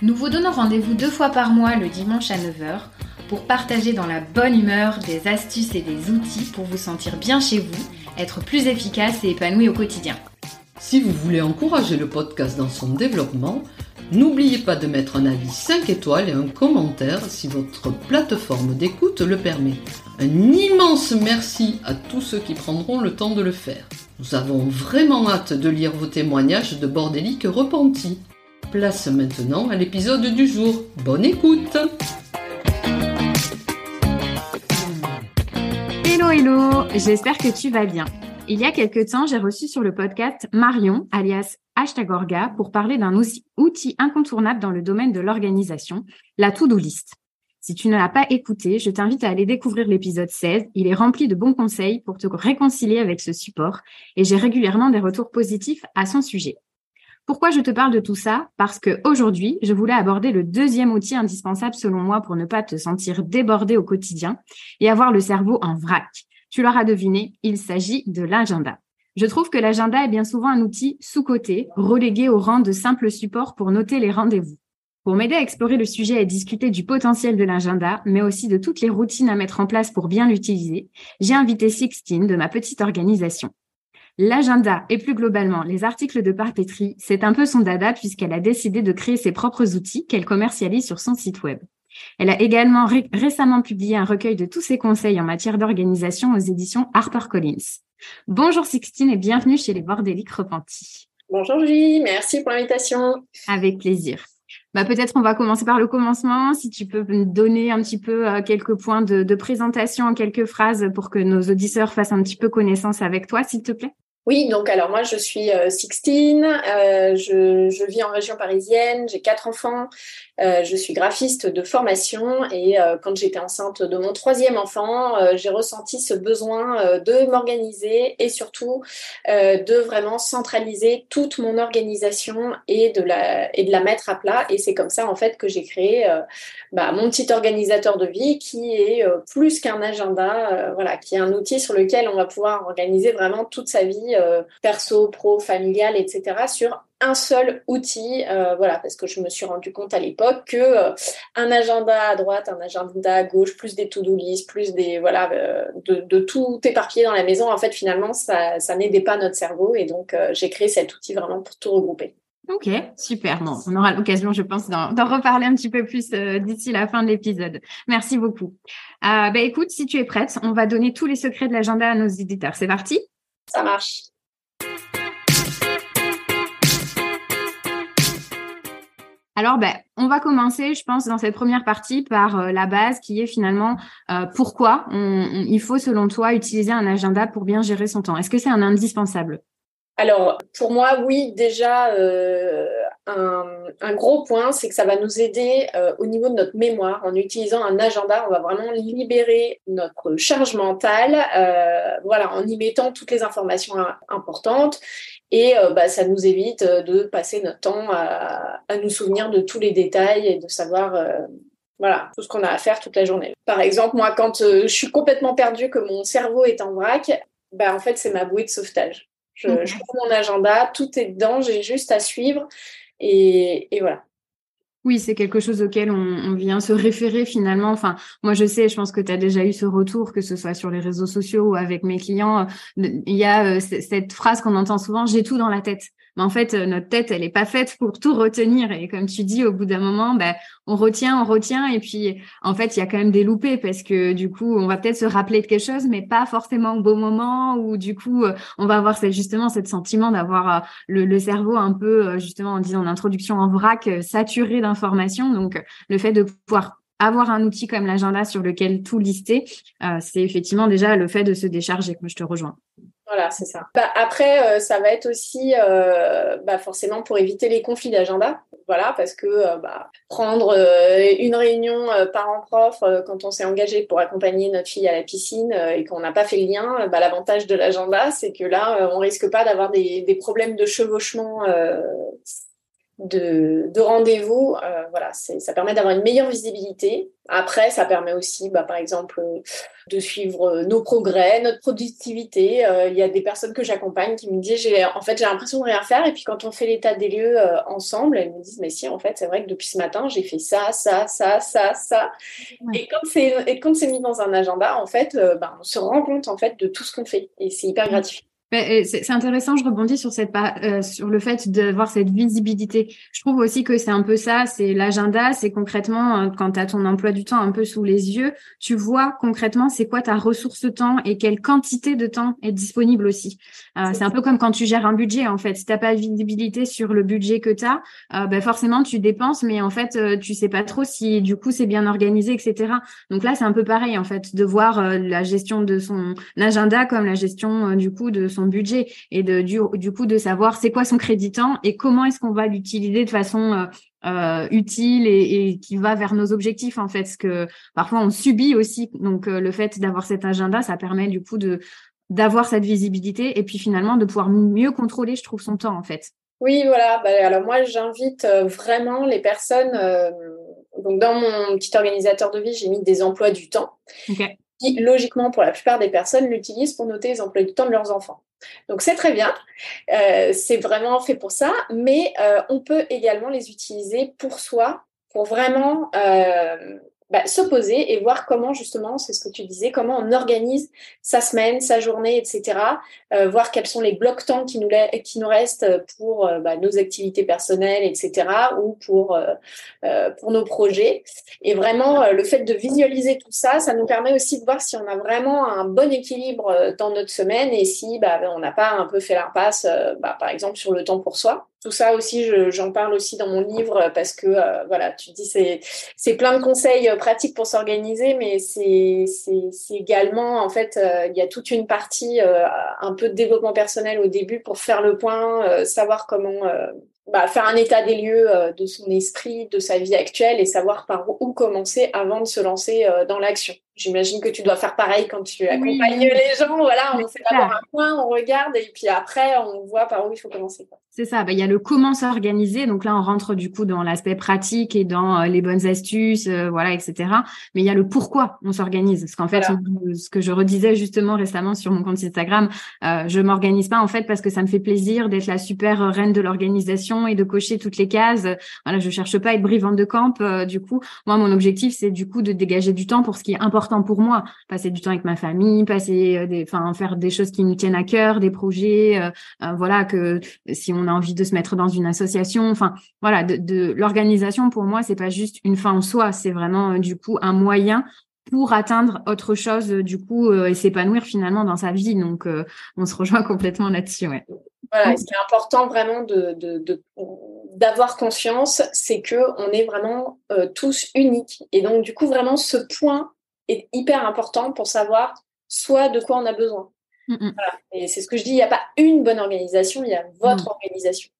nous vous donnons rendez-vous deux fois par mois le dimanche à 9h pour partager dans la bonne humeur des astuces et des outils pour vous sentir bien chez vous, être plus efficace et épanoui au quotidien. Si vous voulez encourager le podcast dans son développement, n'oubliez pas de mettre un avis 5 étoiles et un commentaire si votre plateforme d'écoute le permet. Un immense merci à tous ceux qui prendront le temps de le faire. Nous avons vraiment hâte de lire vos témoignages de bordéliques repentis. Place maintenant à l'épisode du jour. Bonne écoute Hello hello, j'espère que tu vas bien. Il y a quelques temps, j'ai reçu sur le podcast Marion, alias Hashtagorga, pour parler d'un outil incontournable dans le domaine de l'organisation, la to-do list. Si tu ne l'as pas écouté, je t'invite à aller découvrir l'épisode 16. Il est rempli de bons conseils pour te réconcilier avec ce support et j'ai régulièrement des retours positifs à son sujet. Pourquoi je te parle de tout ça? Parce que aujourd'hui, je voulais aborder le deuxième outil indispensable selon moi pour ne pas te sentir débordé au quotidien et avoir le cerveau en vrac. Tu l'auras deviné, il s'agit de l'agenda. Je trouve que l'agenda est bien souvent un outil sous-coté, relégué au rang de simple support pour noter les rendez-vous. Pour m'aider à explorer le sujet et discuter du potentiel de l'agenda, mais aussi de toutes les routines à mettre en place pour bien l'utiliser, j'ai invité Sixtine de ma petite organisation. L'agenda et plus globalement les articles de papeterie, c'est un peu son dada puisqu'elle a décidé de créer ses propres outils qu'elle commercialise sur son site web. Elle a également récemment publié un recueil de tous ses conseils en matière d'organisation aux éditions HarperCollins. Bonjour Sixtine et bienvenue chez les Bordéliques Repentis. Bonjour Julie, merci pour l'invitation. Avec plaisir. Bah, peut-être on va commencer par le commencement. Si tu peux me donner un petit peu euh, quelques points de, de présentation en quelques phrases pour que nos auditeurs fassent un petit peu connaissance avec toi, s'il te plaît. Oui, donc alors moi je suis euh, Sixtine, euh, je, vis en région parisienne, j'ai quatre enfants, euh, je suis graphiste de formation et euh, quand j'étais enceinte de mon troisième enfant, euh, j'ai ressenti ce besoin euh, de m'organiser et surtout de vraiment centraliser toute mon organisation et de la et de la mettre à plat. Et c'est comme ça en fait que j'ai créé bah, mon petit organisateur de vie qui est plus qu'un agenda, voilà, qui est un outil sur lequel on va pouvoir organiser vraiment toute sa vie euh, perso, pro, familial, etc. sur un seul outil, euh, voilà, parce que je me suis rendu compte à l'époque que euh, un agenda à droite, un agenda à gauche, plus des to-do list, plus des voilà, de, tout éparpiller dans la maison, en fait, finalement, ça, n'aidait pas notre cerveau, et donc j'ai créé cet outil vraiment pour tout regrouper. Ok, super. Bon, on aura l'occasion, je pense, d'en reparler un petit peu plus d'ici la fin de l'épisode. Merci beaucoup. Bah, écoute, si tu es prête, on va donner tous les secrets de l'agenda à nos éditeurs. C'est parti? Ça marche. Alors, ben, on va commencer, je pense, dans cette première partie par euh, la base qui est finalement euh, pourquoi il faut, selon toi, utiliser un agenda pour bien gérer son temps. Est-ce que c'est un indispensable? Alors, pour moi, oui, déjà, euh, un, gros point, c'est que ça va nous aider euh, au niveau de notre mémoire. En utilisant un agenda, on va vraiment libérer notre charge mentale, euh, voilà, en y mettant toutes les informations importantes. Et bah, ça nous évite de passer notre temps à, nous souvenir de tous les détails et de savoir voilà, tout ce qu'on a à faire toute la journée. Par exemple, moi, quand je suis complètement perdue, que mon cerveau est en vrac, bah, en fait, c'est ma bouée de sauvetage. Je, je prends mon agenda, tout est dedans, j'ai juste à suivre. Et, voilà. Oui, c'est quelque chose auquel on, vient se référer finalement. Enfin, moi, je sais, je pense que tu as déjà eu ce retour, que ce soit sur les réseaux sociaux ou avec mes clients. Il y a euh, cette phrase qu'on entend souvent, j'ai tout dans la tête. Mais en fait, euh, notre tête, elle est pas faite pour tout retenir. Et comme tu dis, au bout d'un moment, ben, on retient, on retient. Et puis, en fait, il y a quand même des loupés parce que du coup, on va peut-être se rappeler de quelque chose, mais pas forcément au bon moment. Ou du coup, euh, on va avoir justement ce sentiment d'avoir euh, le, cerveau un peu, justement, en disant en introduction en vrac, saturé d'informations. Donc, le fait de pouvoir avoir un outil comme l'agenda sur lequel tout lister, c'est effectivement déjà le fait de se décharger. Je te rejoins. Voilà, c'est ça. Bah, après, euh, ça va être aussi euh, bah, forcément pour éviter les conflits d'agenda. voilà, parce que bah, prendre une réunion parent-prof quand on s'est engagé pour accompagner notre fille à la piscine et qu'on n'a pas fait le lien, bah, l'avantage de l'agenda, c'est que là, on risque pas d'avoir des, des, problèmes de chevauchement de, de rendez-vous, euh, voilà, ça permet d'avoir une meilleure visibilité. Après, ça permet aussi, bah, par exemple, de suivre nos progrès, notre productivité. Euh, il y a des personnes que j'accompagne qui me disent, j'ai, en fait, j'ai l'impression de rien faire. Et puis quand on fait l'état des lieux euh, ensemble, elles me disent, mais si, en fait, c'est vrai que depuis ce matin, j'ai fait ça, ça, ça, ça, ça. Et quand c'est et quand c'est mis dans un agenda, en fait, bah, on se rend compte en fait de tout ce qu'on fait. Et c'est hyper gratifiant. C'est intéressant, je rebondis sur cette euh, sur le fait d'avoir cette visibilité. Je trouve aussi que c'est un peu ça, c'est l'agenda, c'est concrètement euh, quand tu as ton emploi du temps un peu sous les yeux, tu vois concrètement c'est quoi ta ressource temps et quelle quantité de temps est disponible aussi. Euh, c'est un peu comme quand tu gères un budget en fait. Si t'as pas de visibilité sur le budget que tu as, euh, ben forcément tu dépenses, mais en fait euh, tu sais pas trop si du coup c'est bien organisé, etc. Donc là c'est un peu pareil en fait de voir la gestion de son agenda comme la gestion du coup de son budget et de, du, du coup de savoir c'est quoi son crédit temps et comment est-ce qu'on va l'utiliser de façon euh, euh, utile et, et, qui va vers nos objectifs en fait. Parce que parfois on subit aussi. Donc euh, le fait d'avoir cet agenda, ça permet du coup de d'avoir cette visibilité et puis finalement de pouvoir mieux contrôler, je trouve, son temps en fait. Oui, voilà. Bah, alors moi, j'invite vraiment les personnes. donc dans mon petit organisateur de vie, j'ai mis des emplois du temps. Qui, logiquement, pour la plupart des personnes, l'utilisent pour noter les emplois du temps de leurs enfants. Donc c'est très bien, euh, c'est vraiment fait pour ça, mais euh, on peut également les utiliser pour soi, pour vraiment euh, bah, se poser et voir comment justement, c'est ce que tu disais, comment on organise sa semaine, sa journée, etc. Euh, voir quels sont les blocs temps qui nous, qui nous restent pour euh, bah, nos activités personnelles, etc. ou pour, euh, euh, pour nos projets. Et vraiment, le fait de visualiser tout ça, ça nous permet aussi de voir si on a vraiment un bon équilibre dans notre semaine et si bah, on n'a pas un peu fait l'impasse, bah, par exemple, sur le temps pour soi tout ça aussi, j'en parle aussi dans mon livre parce que euh, voilà, tu dis c'est c'est plein de conseils euh, pratiques pour s'organiser, mais c'est c'est également en fait euh, il y a toute une partie un peu de développement personnel au début pour faire le point, savoir comment bah, faire un état des lieux de son esprit, de sa vie actuelle et savoir par où commencer avant de se lancer dans l'action. J'imagine que tu dois faire pareil quand tu accompagnes les gens. Voilà, on fait d'abord un point, on regarde et puis après on voit par où il faut commencer. C'est ça. Bah, il y a le comment s'organiser. Donc là, on rentre du coup dans l'aspect pratique et dans euh, les bonnes astuces, euh, voilà, etc. Mais il y a le pourquoi on s'organise. Parce qu'en fait, ce que je redisais justement récemment sur mon compte Instagram, euh, je m'organise pas en fait parce que ça me fait plaisir d'être la super reine de l'organisation et de cocher toutes les cases. Voilà, je cherche pas à être brivante de camp. Euh, du coup, moi, mon objectif, c'est du coup de dégager du temps pour ce qui est important pour moi, passer du temps avec ma famille, passer euh, des, enfin faire des choses qui nous tiennent à cœur, des projets, euh, euh, voilà que si on a envie de se mettre dans une association, enfin voilà, de, l'organisation pour moi c'est pas juste une fin en soi, c'est vraiment du coup un moyen pour atteindre autre chose du coup et s'épanouir finalement dans sa vie. Donc on se rejoint complètement là-dessus. Ouais. Voilà, ce qui est important vraiment de, d'avoir conscience, c'est que on est vraiment tous uniques. Et donc, du coup, vraiment, ce point est hyper important pour savoir soit de quoi on a besoin. Mm, mm. Et c'est ce que je dis, il n'y a pas une bonne organisation, il y a votre mm. organisation.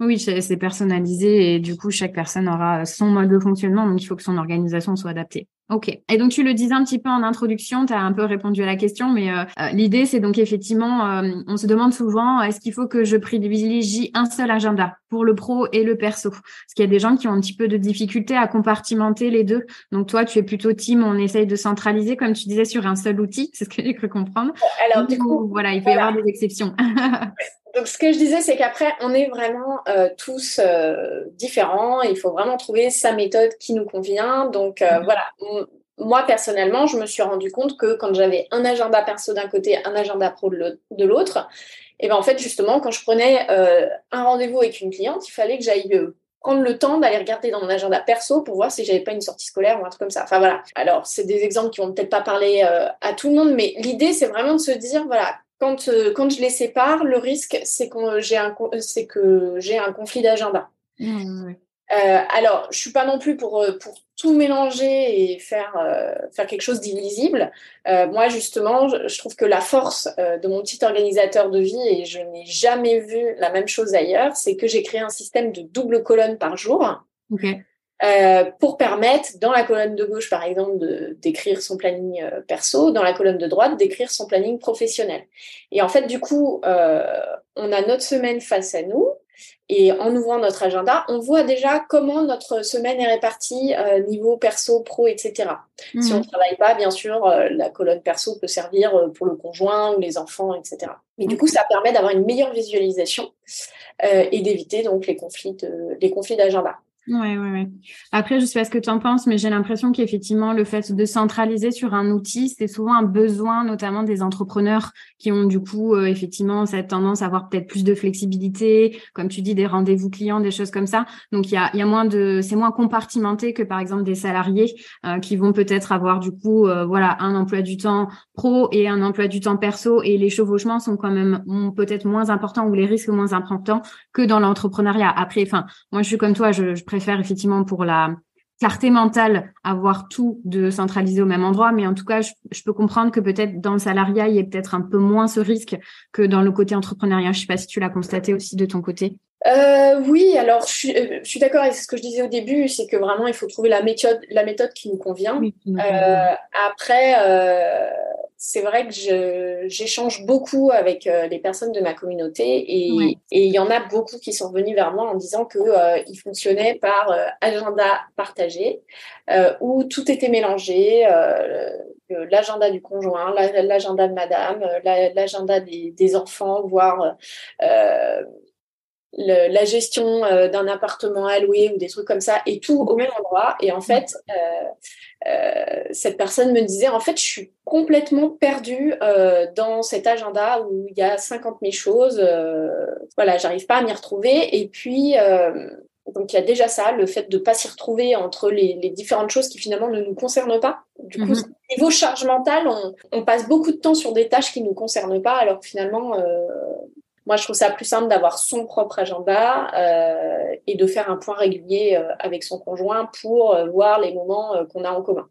Oui, c'est personnalisé et du coup, chaque personne aura son mode de fonctionnement, donc il faut que son organisation soit adaptée. Ok. Et donc tu le disais un petit peu en introduction, tu as un peu répondu à la question, mais euh, euh, l'idée c'est donc effectivement, euh, on se demande souvent, est-ce qu'il faut que je privilégie un seul agenda pour le pro et le perso? Parce qu'il y a des gens qui ont un petit peu de difficulté à compartimenter les deux. Donc toi, tu es plutôt team, on essaye de centraliser, comme tu disais, sur un seul outil. C'est ce que j'ai cru comprendre. Alors du coup, voilà, il peut y avoir des exceptions. Donc, ce que je disais, c'est qu'après, on est vraiment tous différents. Il faut vraiment trouver sa méthode qui nous convient. Donc, voilà, moi, personnellement, je me suis rendu compte que quand j'avais un agenda perso d'un côté, un agenda pro de l'autre, et ben en fait, justement, quand je prenais euh, un rendez-vous avec une cliente, il fallait que j'aille euh, prendre le temps d'aller regarder dans mon agenda perso pour voir si j'avais pas une sortie scolaire ou un truc comme ça. Enfin voilà. Alors, c'est des exemples qui vont peut-être pas parler euh, à tout le monde, mais l'idée, c'est vraiment de se dire, voilà, quand, quand je les sépare, le risque, c'est que j'ai un, c'est que j'ai un conflit d'agenda. Alors, je suis pas non plus pour, pour tout mélanger et faire, faire quelque chose d'illisible. moi, justement, je, trouve que la force de mon petit organisateur de vie, et je n'ai jamais vu la même chose ailleurs, c'est que j'ai créé un système de double colonne par jour. Euh, pour permettre, dans la colonne de gauche, par exemple, d'écrire son planning euh, perso, dans la colonne de droite, d'écrire son planning professionnel. Et en fait, du coup, euh, on a notre semaine face à nous. Et en ouvrant notre agenda, on voit déjà comment notre semaine est répartie niveau perso, pro, etc. Si on ne travaille pas, bien sûr, la colonne perso peut servir pour le conjoint ou les enfants, etc. Mais du coup, ça permet d'avoir une meilleure visualisation et d'éviter donc les conflits les conflits d'agenda. Ouais, ouais, ouais. Après, je sais pas ce que tu en penses, mais j'ai l'impression qu'effectivement, le fait de centraliser sur un outil, c'est souvent un besoin, notamment des entrepreneurs qui ont du coup, euh, effectivement, cette tendance à avoir peut-être plus de flexibilité, comme tu dis, des rendez-vous clients, des choses comme ça. Donc, il y a, y a moins de, c'est moins compartimenté que par exemple des salariés euh, qui vont peut-être avoir du coup, euh, voilà, un emploi du temps pro et un emploi du temps perso, et les chevauchements sont quand même peut-être moins importants ou les risques moins importants que dans l'entrepreneuriat. Après, enfin, moi, je suis comme toi, je, je préfère effectivement pour la clarté mentale avoir tout de centraliser au même endroit, mais en tout cas, je, peux comprendre que peut-être dans le salariat, il y ait peut-être un peu moins ce risque que dans le côté entrepreneuriat. Je sais pas si tu l'as constaté aussi de ton côté. Euh, oui, alors je suis, euh, suis d'accord avec ce que je disais au début, c'est que vraiment il faut trouver la méthode, la méthode qui nous convient. Euh, après, c'est vrai que j'échange beaucoup avec les personnes de ma communauté et il y en a beaucoup qui sont venus vers moi en disant que ils fonctionnaient par agenda partagé où tout était mélangé. l'agenda du conjoint, l'agenda de madame, l'agenda des, des, enfants, voire la gestion euh, d'un appartement à louer ou des trucs comme ça, et tout au même endroit. Et en fait, euh, euh, cette personne me disait, en fait, je suis complètement perdue dans cet agenda où il y a 50 000 choses. voilà, j'arrive pas à m'y retrouver. Et puis, donc il y a déjà ça, le fait de ne pas s'y retrouver entre les, différentes choses qui finalement ne nous concernent pas. Du coup, mhm. niveau charge mentale, on, on, passe beaucoup de temps sur des tâches qui ne nous concernent pas, alors que finalement, moi, je trouve ça plus simple d'avoir son propre agenda euh, et de faire un point régulier euh, avec son conjoint pour euh, voir les moments qu'on a en commun.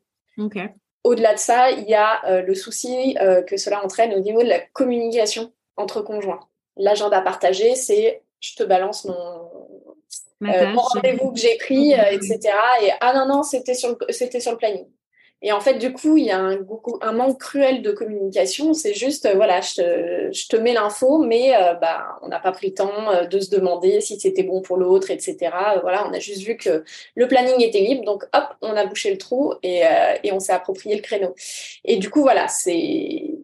Au-delà de ça, il y a le souci que cela entraîne au niveau de la communication entre conjoints. L'agenda partagé, c'est je te balance mon, rendez-vous que j'ai pris, etc. Et ah non, non, c'était sur, c'était sur le planning. Et en fait, du coup, il y a un, manque cruel de communication. C'est juste, euh, voilà, je te, je te mets l'info, mais euh, bah, on n'a pas pris le temps euh, de se demander si c'était bon pour l'autre, etc. Voilà, on a juste vu que le planning était libre, donc hop, on a bouché le trou et, et on s'est approprié le créneau. Et du coup, voilà, c'est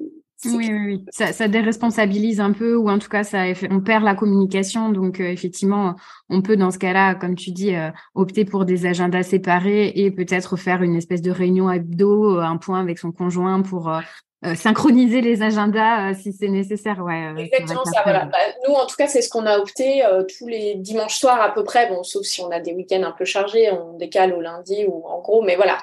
oui, oui, oui. Ça, ça, déresponsabilise un peu, ou en tout cas, ça, on perd la communication. Donc, euh, effectivement, on peut, dans ce cas-là, comme tu dis, euh, opter pour des agendas séparés et peut-être faire une espèce de réunion hebdo, euh, un point avec son conjoint pour synchroniser les agendas si c'est nécessaire. Ouais, Exactement ça. Voilà. Bah, nous, en tout cas, c'est ce qu'on a opté tous les dimanches soirs à peu près. Bon, sauf si on a des week-ends un peu chargés, on décale au lundi ou en gros. Mais voilà,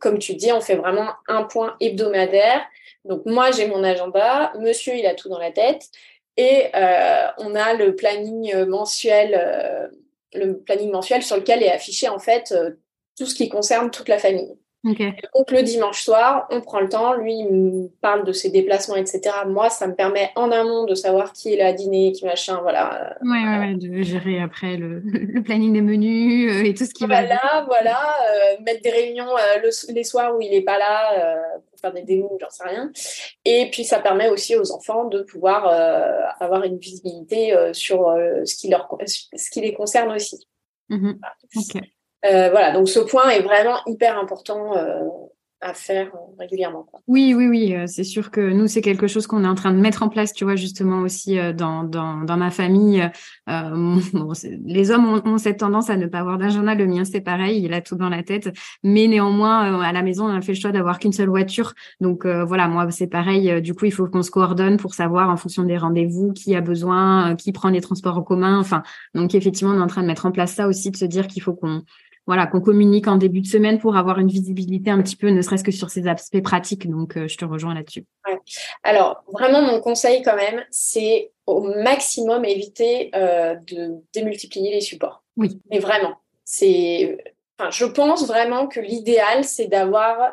comme tu dis, on fait vraiment un point hebdomadaire donc moi, j'ai mon agenda, monsieur, il a tout dans la tête, et euh, on a le planning mensuel, euh, le planning mensuel sur lequel est affiché en fait euh, tout ce qui concerne toute la famille. Donc le dimanche soir, on prend le temps, lui il me parle de ses déplacements, etc. Moi, ça me permet en amont de savoir qui est là à dîner, qui machin, voilà. Ouais, ouais, ouais de gérer après le, le, planning des menus euh, et tout ce qui va. Voilà, voilà, euh, mettre des réunions euh, les soirs où il n'est pas là pour faire des démos, j'en sais rien. Et puis ça permet aussi aux enfants de pouvoir avoir une visibilité sur ce qui leur, ce qui les concerne aussi. Mmh ok. Euh, voilà, donc ce point est vraiment hyper important euh, à faire euh, régulièrement. Oui, oui, oui, c'est sûr que nous, c'est quelque chose qu'on est en train de mettre en place, tu vois, justement aussi dans, dans, dans ma famille. les hommes ont, cette tendance à ne pas avoir d'agenda, le mien, c'est pareil, il a tout dans la tête, mais néanmoins, à la maison, on a fait le choix d'avoir qu'une seule voiture. Donc voilà, moi, c'est pareil, du coup, il faut qu'on se coordonne pour savoir en fonction des rendez-vous qui a besoin, qui prend les transports en commun. Enfin, donc effectivement, on est en train de mettre en place ça aussi, de se dire qu'il faut qu'on voilà, qu'on communique en début de semaine pour avoir une visibilité un petit peu, ne serait-ce que sur ces aspects pratiques. Donc, euh, je te rejoins là-dessus. Alors, vraiment, mon conseil quand même, c'est au maximum éviter euh, de démultiplier les supports. Oui. Mais vraiment, c'est. Enfin, je pense vraiment que l'idéal, c'est d'avoir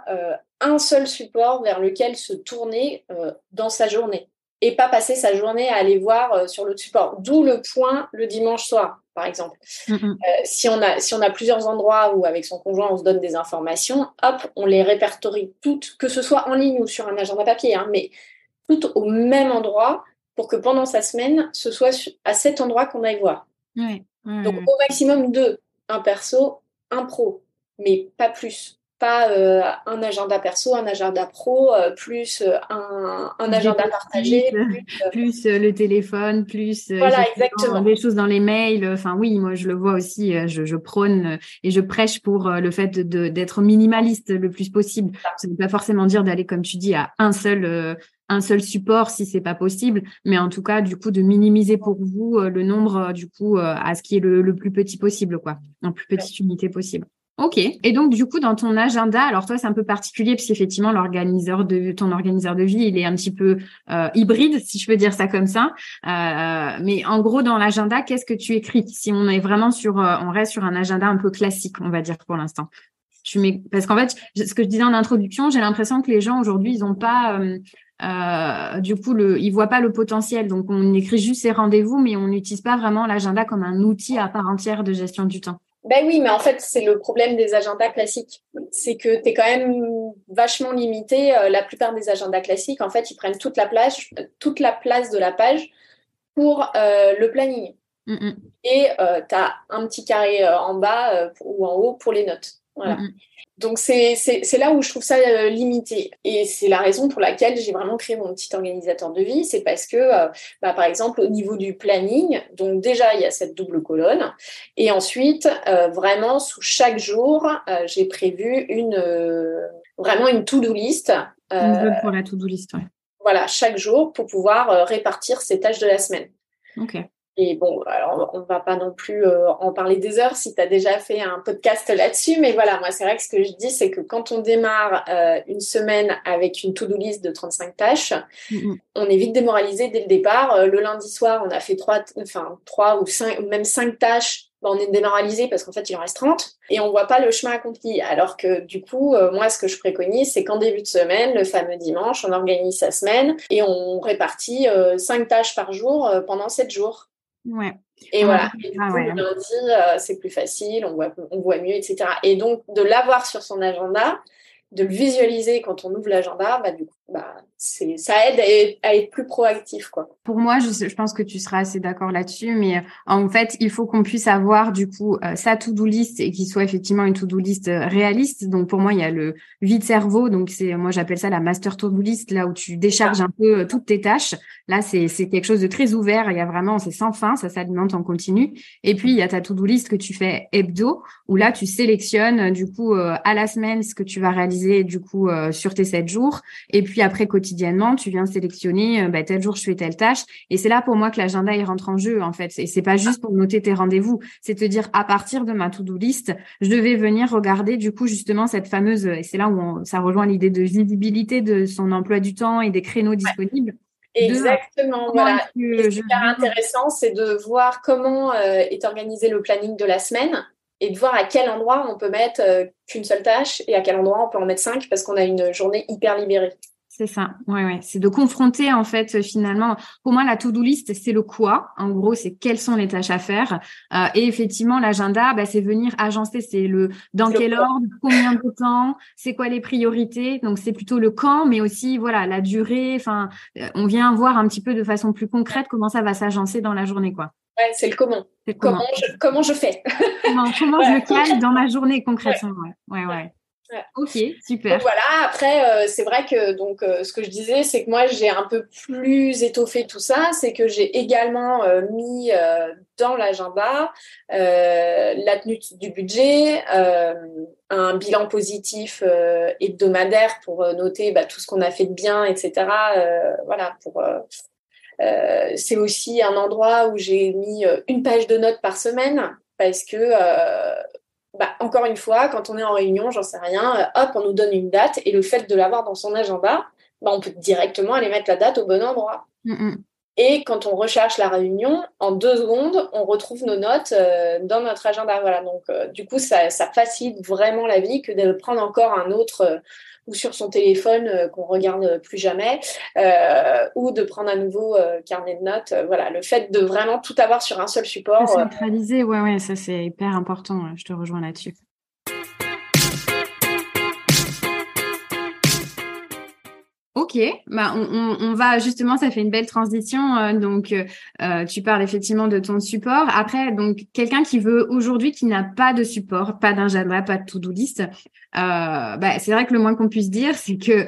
un seul support vers lequel se tourner dans sa journée et pas passer sa journée à aller voir sur l'autre support. D'où le point le dimanche soir par exemple. Euh, si, on a, si on a plusieurs endroits où avec son conjoint on se donne des informations, hop, on les répertorie toutes, que ce soit en ligne ou sur un agenda papier, hein, mais toutes au même endroit pour que pendant sa semaine, ce soit à cet endroit qu'on aille voir. Donc au maximum deux, un perso, un pro, mais pas plus pas euh, un agenda perso, un agenda pro, euh, plus euh, un, agenda partagé, plus, le téléphone, plus voilà, exactement. des choses dans les mails. Enfin oui, moi je le vois aussi, je, prône et je prêche pour le fait d'être minimaliste le plus possible. Ça ne veut pas forcément dire d'aller, comme tu dis, à un seul un seul support si c'est pas possible, mais en tout cas du coup de minimiser pour vous le nombre du coup à ce qui est le, le plus petit possible quoi, en plus petite unité possible. Ok. Et donc, du coup, dans ton agenda, alors toi, c'est un peu particulier parce qu'effectivement, l'organiseur de ton organiseur de vie, il est un petit peu euh, hybride, si je peux dire ça comme ça. Euh, mais en gros, dans l'agenda, qu'est-ce que tu écris? Si on est vraiment sur, euh, on reste sur un agenda un peu classique, on va dire pour l'instant. Tu mets, parce qu'en fait, ce que je disais en introduction, j'ai l'impression que les gens aujourd'hui, ils n'ont pas du coup, le, ils voient pas le potentiel. Donc, on écrit juste ses rendez-vous, mais on n'utilise pas vraiment l'agenda comme un outil à part entière de gestion du temps. Ben oui, mais en fait, c'est le problème des agendas classiques. C'est que tu es quand même vachement limité. Euh, la plupart des agendas classiques, en fait, ils prennent toute la place, toute la place de la page pour euh, le planning. Mm, mm. Et euh, tu as un petit carré en bas ou en haut pour les notes. Voilà. Mm, donc c'est là où je trouve ça euh, limité. Et c'est la raison pour laquelle j'ai vraiment créé mon petit organisateur de vie. C'est parce que, euh, bah, par exemple, au niveau du planning, donc déjà, il y a cette double colonne. Et ensuite, euh, vraiment, sous chaque jour, j'ai prévu une, vraiment une to-do list. pour la to-do list, Voilà, chaque jour pour pouvoir répartir ces tâches de la semaine. Ok. Et bon, alors on ne va pas non plus euh, en parler des heures si tu as déjà fait un podcast là-dessus, mais voilà, moi c'est vrai que ce que je dis, c'est que quand on démarre euh, une semaine avec une to-do list de 35 tâches, on est vite démoralisé dès le départ. Euh, le lundi soir, on a fait trois, enfin, trois ou cinq, ou même cinq tâches. Ben, on est démoralisé parce qu'en fait, il en reste 30 et on voit pas le chemin accompli. Alors que du coup, moi, ce que je préconise, c'est qu'en début de semaine, le fameux dimanche, on organise sa semaine et on répartit cinq tâches par jour pendant sept jours. Ouais. Et voilà. Et du coup, le lundi, euh, c'est plus facile, on voit, on voit mieux, etc. Et donc, de l'avoir sur son agenda, de le visualiser quand on ouvre l'agenda, bah, du coup, bah, ça aide à être, plus proactif, quoi. Pour moi, je, je pense que tu seras assez d'accord là-dessus, mais euh, en fait, il faut qu'on puisse avoir, du coup, euh, sa to-do list et qu'il soit effectivement une to-do list euh, réaliste. Donc, pour moi, il y a le vide cerveau. Donc, c'est, moi, j'appelle ça la master to-do list, là où tu décharges un peu toutes tes tâches. Là, c'est, quelque chose de très ouvert. Il y a vraiment, c'est sans fin, ça s'alimente en continu. Et puis, il y a ta to-do list que tu fais hebdo, où là, tu sélectionnes, du coup, à la semaine, ce que tu vas réaliser, du coup, sur tes sept jours. Et puis, après, quotidiennement, tu viens sélectionner euh, bah, tel jour je fais telle tâche. Et c'est là pour moi que l'agenda il rentre en jeu en fait. Et c'est pas juste pour noter tes rendez-vous, c'est te dire à partir de ma to-do list, je devais venir regarder du coup justement cette fameuse. Et c'est là où ça rejoint l'idée de visibilité de son emploi du temps et des créneaux disponibles. Exactement, voilà. C'est super intéressant, c'est de voir comment euh, est organisé le planning de la semaine et de voir à quel endroit on peut mettre euh, qu'une seule tâche et à quel endroit on peut en mettre cinq parce qu'on a une journée hyper libérée. C'est ça, ouais, ouais. C'est de confronter en fait finalement. Pour moi, la to-do list, c'est le quoi. En gros, c'est quelles sont les tâches à faire. Euh, et effectivement, l'agenda, bah, c'est venir agencer. C'est le dans quel ordre, combien de temps, c'est quoi les priorités. Donc c'est plutôt le quand, mais aussi voilà la durée. Enfin, euh, on vient voir un petit peu de façon plus concrète comment ça va s'agencer dans la journée, quoi. Ouais, c'est le comment. Comment. je, comment je fais. comment, comment je le cale dans ma journée concrètement. ouais, ouais. ouais. Ok, super. voilà, après, euh, c'est vrai que donc euh, ce que je disais, c'est que moi, j'ai un peu plus étoffé tout ça. C'est que j'ai également euh, mis dans l'agenda la tenue du budget, un bilan positif hebdomadaire pour noter bah, tout ce qu'on a fait de bien, etc. voilà, pour. c'est aussi un endroit où j'ai mis une page de notes par semaine parce que bah, encore une fois, quand on est en réunion, j'en sais rien, euh, hop, on nous donne une date et le fait de l'avoir dans son agenda, bah, on peut directement aller mettre la date au bon endroit. Mm, mm. Et quand on recherche la réunion, en deux secondes, on retrouve nos notes dans notre agenda. Voilà, donc du coup, ça, ça, facilite vraiment la vie que de prendre encore un autre ou sur son téléphone euh, qu'on regarde plus jamais, euh, ou de prendre un nouveau euh, carnet de notes. voilà, le fait de vraiment tout avoir sur un seul support. Centraliser, ouais, ouais, ça c'est hyper important. Je te rejoins là-dessus. Ok, bah on, on, va justement, ça fait une belle transition. Euh, donc, euh, tu parles effectivement de ton support. Après, donc quelqu'un qui veut aujourd'hui, qui n'a pas de support, pas d'agenda, pas de to-do list, bah, c'est vrai que le moins qu'on puisse dire, c'est que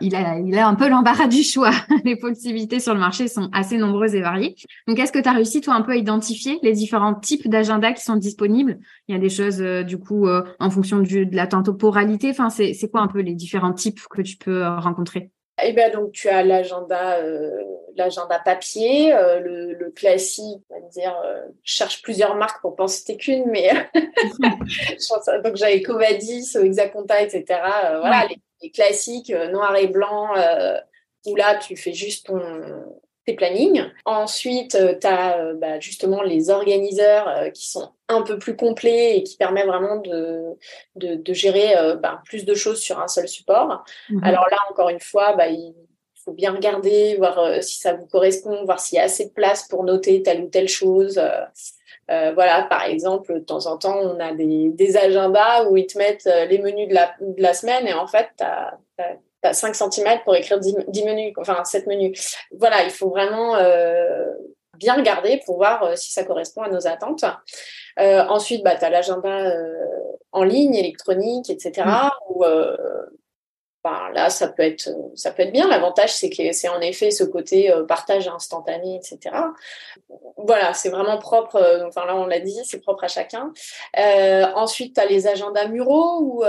il a, a un peu l'embarras du choix. les possibilités sur le marché sont assez nombreuses et variées. Donc, est-ce que tu as réussi toi un peu à identifier les différents types d'agendas qui sont disponibles? Il y a des choses du coup en fonction de la temporalité. Enfin, c'est quoi un peu les différents types que tu peux rencontrer? Eh bien, donc, tu as l'agenda, euh, l'agenda papier, euh, le, classique, on va dire, euh, je cherche plusieurs marques pour penser qu'une, mais donc j'avais Covadis, Exaconta, etc. voilà, les, classiques noir et blanc, où là, tu fais juste ton, tes plannings. Ensuite, tu as bah, justement les organiseurs qui sont un peu plus complets et qui permet vraiment de, de, gérer euh, bah, plus de choses sur un seul support. Mhm. Alors là, encore une fois, bah, il faut bien regarder, voir euh, si ça vous correspond, voir s'il y a assez de place pour noter telle ou telle chose. Euh, voilà, par exemple, de temps en temps, on a des, des agendas où ils te mettent les menus de la, de la semaine et en fait, tu as, 5 cm pour écrire 10, 10, menus, enfin 7 menus. Voilà, il faut vraiment bien regarder pour voir si ça correspond à nos attentes. Euh, ensuite, bah, tu as l'agenda euh, en ligne, électronique, etc. Mm. Où, euh, bah, là, ça peut être, ça peut être bien. L'avantage, c'est que c'est en effet ce côté partage instantané, etc. Voilà, c'est vraiment propre. Enfin là, on l'a dit, c'est propre à chacun. ensuite, tu as les agendas muraux où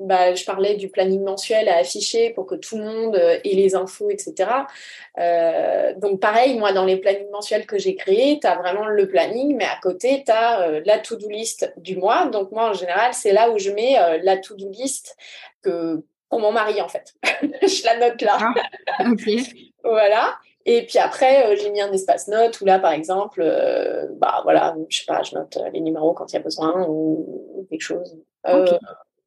bah, je parlais du planning mensuel à afficher pour que tout le monde euh, ait les infos, etc. Euh, donc pareil, moi, dans les plannings mensuels que j'ai créés, tu as vraiment le planning, mais à côté, tu as euh, la to-do list du mois. Donc moi, en général, c'est là où je mets la to-do list que pour mon mari, en fait. je la note là. Ah, voilà. Et puis après, j'ai mis un espace note où là, par exemple, bah voilà, je sais pas, je note les numéros quand il y a besoin ou, quelque chose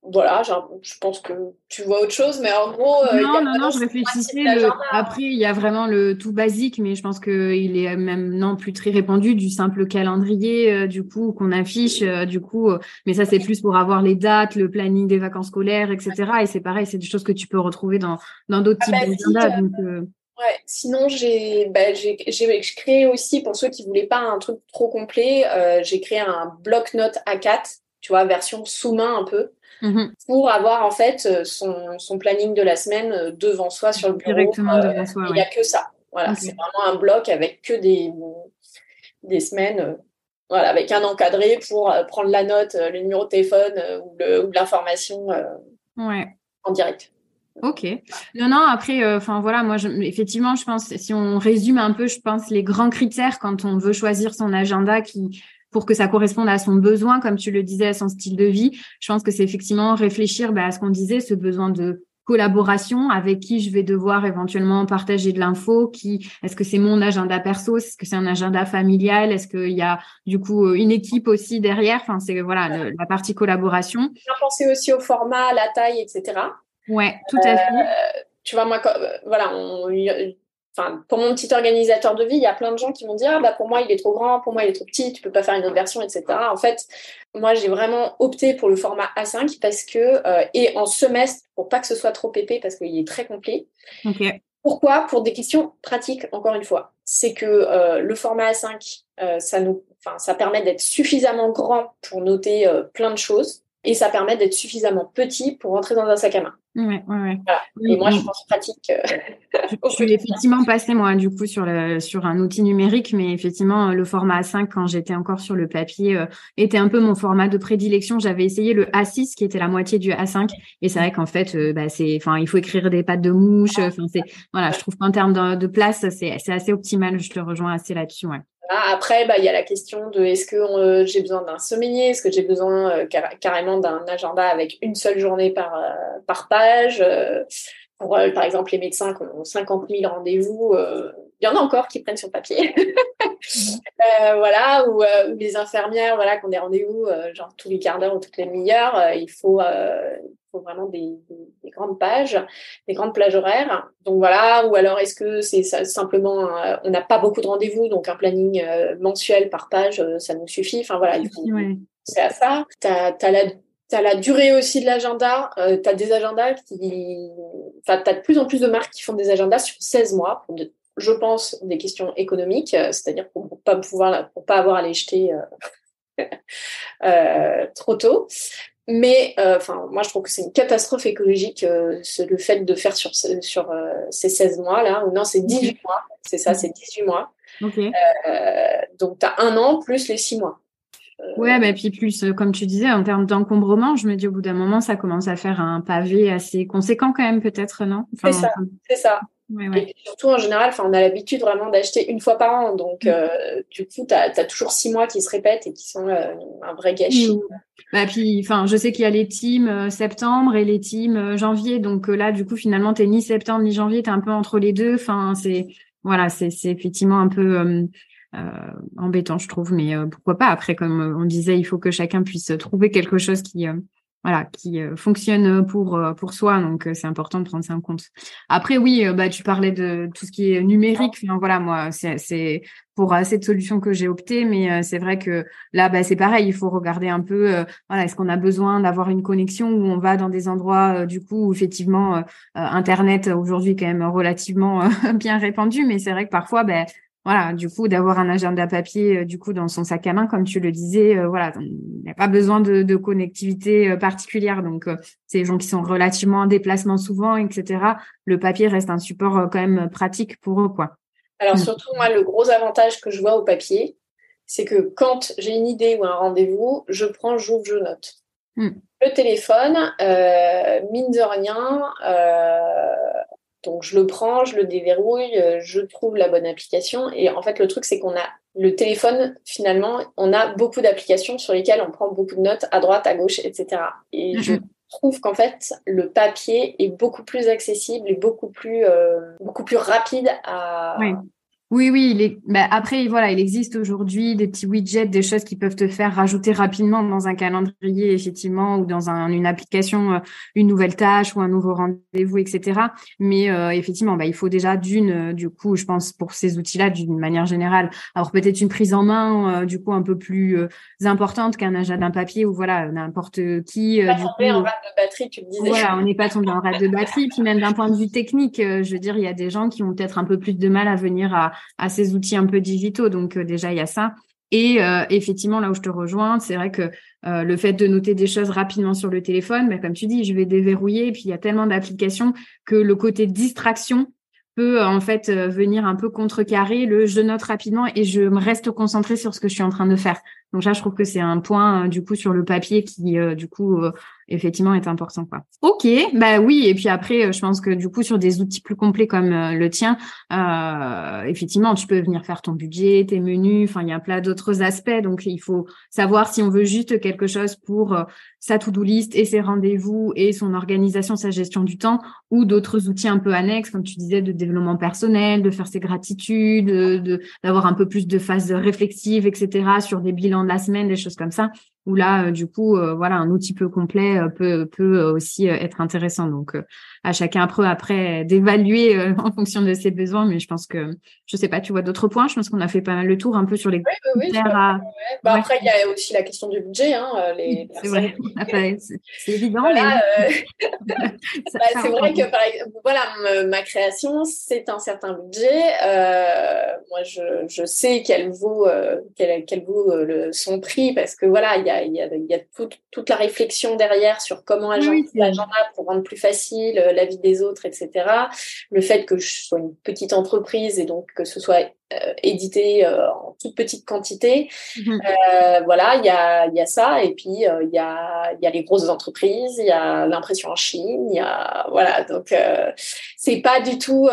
voilà, je pense que tu vois autre chose, mais en gros. Euh, non, non, non, je réfléchissais. Après, il y a vraiment le tout basique, mais je pense qu'il est même non plus très répandu du simple calendrier, euh, du coup, qu'on affiche, euh, du coup. mais ça, c'est plus pour avoir les dates, le planning des vacances scolaires, etc. Et c'est pareil, c'est des choses que tu peux retrouver dans dans d'autres ah types bah, d'agendas. Ouais, sinon j'ai bah, créé aussi pour ceux qui voulaient pas un truc trop complet, j'ai créé un bloc-notes A4, tu vois, version sous-main un peu. Mhm. pour avoir en fait euh, son, son, planning de la semaine euh, devant soi sur le bureau. Directement devant euh, soi. Il n'y a que ça. Voilà, c'est vraiment un bloc avec que des, des semaines. voilà, avec un encadré pour prendre la note, le numéro de téléphone ou l'information ouais. en direct. Ok. Non, non. Après, enfin voilà, moi, je, effectivement, je pense si on résume un peu, je pense les grands critères quand on veut choisir son agenda qui pour que ça corresponde à son besoin, comme tu le disais, à son style de vie. Je pense que c'est effectivement réfléchir bah, à ce qu'on disait, ce besoin de collaboration avec qui je vais devoir éventuellement partager de l'info qui est-ce que c'est mon agenda perso est-ce que c'est un agenda familial est-ce qu'il y a du coup une équipe aussi derrière? Enfin c'est voilà la partie collaboration. Bien penser aussi au format la taille etc ouais tout à fait. euh, tu vois moi voilà on, enfin, pour mon petit organisateur de vie, il y a plein de gens qui vont dire, ah, bah, pour moi, il est trop grand, pour moi, il est trop petit, tu peux pas faire une autre version, etc. En fait, moi, j'ai vraiment opté pour le format A5 parce que, euh, et en semestre, pour pas que ce soit trop épais parce qu'il est très complet. Pourquoi? Pour des questions pratiques, encore une fois. C'est que euh, le format A5, euh, ça nous, enfin, ça permet d'être suffisamment grand pour noter plein de choses et ça permet d'être suffisamment petit pour rentrer dans un sac à main. Ouais, ouais, ouais. Et moi, je pense pratique. Euh, je, suis effectivement passée, moi, du coup, sur, le, sur un outil numérique, mais effectivement, le format A5, quand j'étais encore sur le papier, euh, était un peu mon format de prédilection. J'avais essayé le A6, qui était la moitié du A5. Et c'est vrai qu'en fait, euh, bah, c'est, enfin, il faut écrire des pattes de mouche. Enfin, c'est, voilà, je trouve qu'en termes de, de place, c'est, c'est assez optimal. Je te rejoins assez là-dessus, ouais. Après, bah, il y a la question de est-ce que euh, j'ai besoin d'un semainier, est-ce que j'ai besoin euh, carrément d'un agenda avec une seule journée par, euh, par page? pour, par exemple, les médecins qui ont 50 000 rendez-vous, il y en a encore qui prennent sur papier. euh, voilà, ou, euh, les infirmières, voilà, qu'on des rendez-vous, euh, genre tous les quarts d'heure ou toutes les demi-heures, euh, il faut, faut vraiment des, des, des, grandes pages, des grandes plages horaires. Donc voilà, ou alors est-ce que c'est simplement, on n'a pas beaucoup de rendez-vous, donc un planning mensuel par page, ça nous suffit. Enfin voilà, il faut à ça. Tu as, la durée aussi de l'agenda. Euh, tu as des agendas qui. Enfin, tu as de plus en plus de marques qui font des agendas sur 16 mois, pour je pense, des questions économiques, euh, c'est-à-dire pour pas pouvoir, pour pas avoir à les jeter euh, euh, trop tôt. Mais enfin, moi, je trouve que c'est une catastrophe écologique le fait de faire sur, sur ces 16 mois là, ou non, c'est 18 mois. C'est ça, c'est 18 mois. Okay. donc, tu as un an plus les 6 mois. Ouais, mais puis plus, comme tu disais, en termes d'encombrement, je me dis au bout d'un moment, ça commence à faire un pavé assez conséquent quand même, peut-être, non? C'est ça, c'est ça. Et surtout, en général, on a l'habitude vraiment d'acheter une fois par an. Donc, mm. euh, du coup, tu as, toujours six mois qui se répètent et qui sont euh, un vrai gâchis. Bah, puis, enfin, je sais qu'il y a les teams septembre et les teams janvier. Donc là, du coup, finalement, tu ni septembre ni janvier, tu es un peu entre les deux. Enfin, c'est voilà, c'est effectivement un peu euh, embêtant, je trouve. Mais euh, pourquoi pas? Après, comme on disait, il faut que chacun puisse trouver quelque chose qui euh, voilà, qui fonctionne pour pour soi. Donc c'est important de prendre ça en compte. Après oui, bah tu parlais de tout ce qui est numérique. Enfin, voilà, moi c'est pour cette solution que j'ai opté, mais c'est vrai que là bah c'est pareil. Il faut regarder un peu. voilà, est-ce qu'on a besoin d'avoir une connexion où on va dans des endroits du coup où effectivement Internet aujourd'hui quand même relativement bien répandu, mais c'est vrai que parfois ben voilà, du coup, d'avoir un agenda papier, euh, du coup, dans son sac à main, comme tu le disais, euh, voilà, il n'y a pas besoin de, de connectivité euh, particulière. Donc, c'est les gens qui sont relativement en déplacement souvent, etc. Le papier reste un support quand même pratique pour eux, quoi. Alors, mm. surtout, moi, le gros avantage que je vois au papier, c'est que quand j'ai une idée ou un rendez-vous, je prends, j'ouvre, je note. Mm. Le téléphone, mine de rien, donc je le prends, je le déverrouille, euh, je trouve la bonne application. Et en fait, le truc, c'est qu'on a le téléphone, finalement, on a beaucoup d'applications sur lesquelles on prend beaucoup de notes à droite, à gauche, etc. Et je mhm. trouve qu'en fait, le papier est beaucoup plus accessible et beaucoup plus, euh, beaucoup plus rapide à, oui, oui, il est... Bah, après, voilà, il existe aujourd'hui des petits widgets, des choses qui peuvent te faire rajouter rapidement dans un calendrier, effectivement, ou dans un, une application, euh, une nouvelle tâche ou un nouveau rendez-vous, etc. Mais euh, effectivement, bah, il faut déjà d'une, euh, du coup, je pense, pour ces outils-là, d'une manière générale, alors peut-être une prise en main, du coup, un peu plus importante qu'un agenda d'un papier ou voilà, n'importe qui. Pas du coup, en rate de batterie, tu me disais. Voilà, on n'est pas tombé en rate de batterie. Puis même d'un point de vue technique, je veux dire, il y a des gens qui ont peut-être un peu plus de mal à venir à à ces outils un peu digitaux. Donc euh, déjà, il y a ça. Et euh, effectivement, là où je te rejoins, c'est vrai que euh, le fait de noter des choses rapidement sur le téléphone, bah, comme tu dis, je vais déverrouiller. Et puis il y a tellement d'applications que le côté distraction peut en fait venir un peu contrecarrer le je note rapidement et je me reste concentré sur ce que je suis en train de faire. Donc là, je trouve que c'est un point du coup sur le papier qui du coup effectivement est important quoi. Ok, bah oui et puis après euh, je pense que du coup sur des outils plus complets comme euh, le tien, euh, effectivement tu peux venir faire ton budget, tes menus, enfin il y a plein d'autres aspects donc il faut savoir si on veut juste quelque chose pour sa to-do list et ses rendez-vous et son organisation, sa gestion du temps ou d'autres outils un peu annexes comme tu disais de développement personnel, de faire ses gratitudes, de d'avoir un peu plus de phases réflexives etc sur des bilans de la semaine, des choses comme ça où là, euh, du coup, euh, voilà, un outil peu complet euh, peut, peut aussi être intéressant. Donc, à chacun après, après d'évaluer en fonction de ses besoins. Mais je pense que, je sais pas, tu vois d'autres points? Je pense qu'on a fait pas mal le tour un peu sur les oui, oui, à... bah, Après, il y a aussi la question du budget. Hein, les c'est vrai, c'est évident. Voilà, bah, c'est vrai que, par exemple, voilà, ma création, c'est un certain budget. moi, je, je sais qu'elle vaut, qu'elle, qu'elle vaut le, son prix parce que, voilà, il y a y a, toute, la réflexion derrière sur comment agenter l'agenda pour rendre plus facile euh, la vie des autres, etc. Le fait que je sois une petite entreprise et donc que ce soit euh, édité euh, en toute petite quantité. Mhm. voilà, il y a, y a ça. Et puis, il y, a, y a les grosses entreprises, il y a l'impression en Chine, il y a... Voilà, donc c'est pas du tout...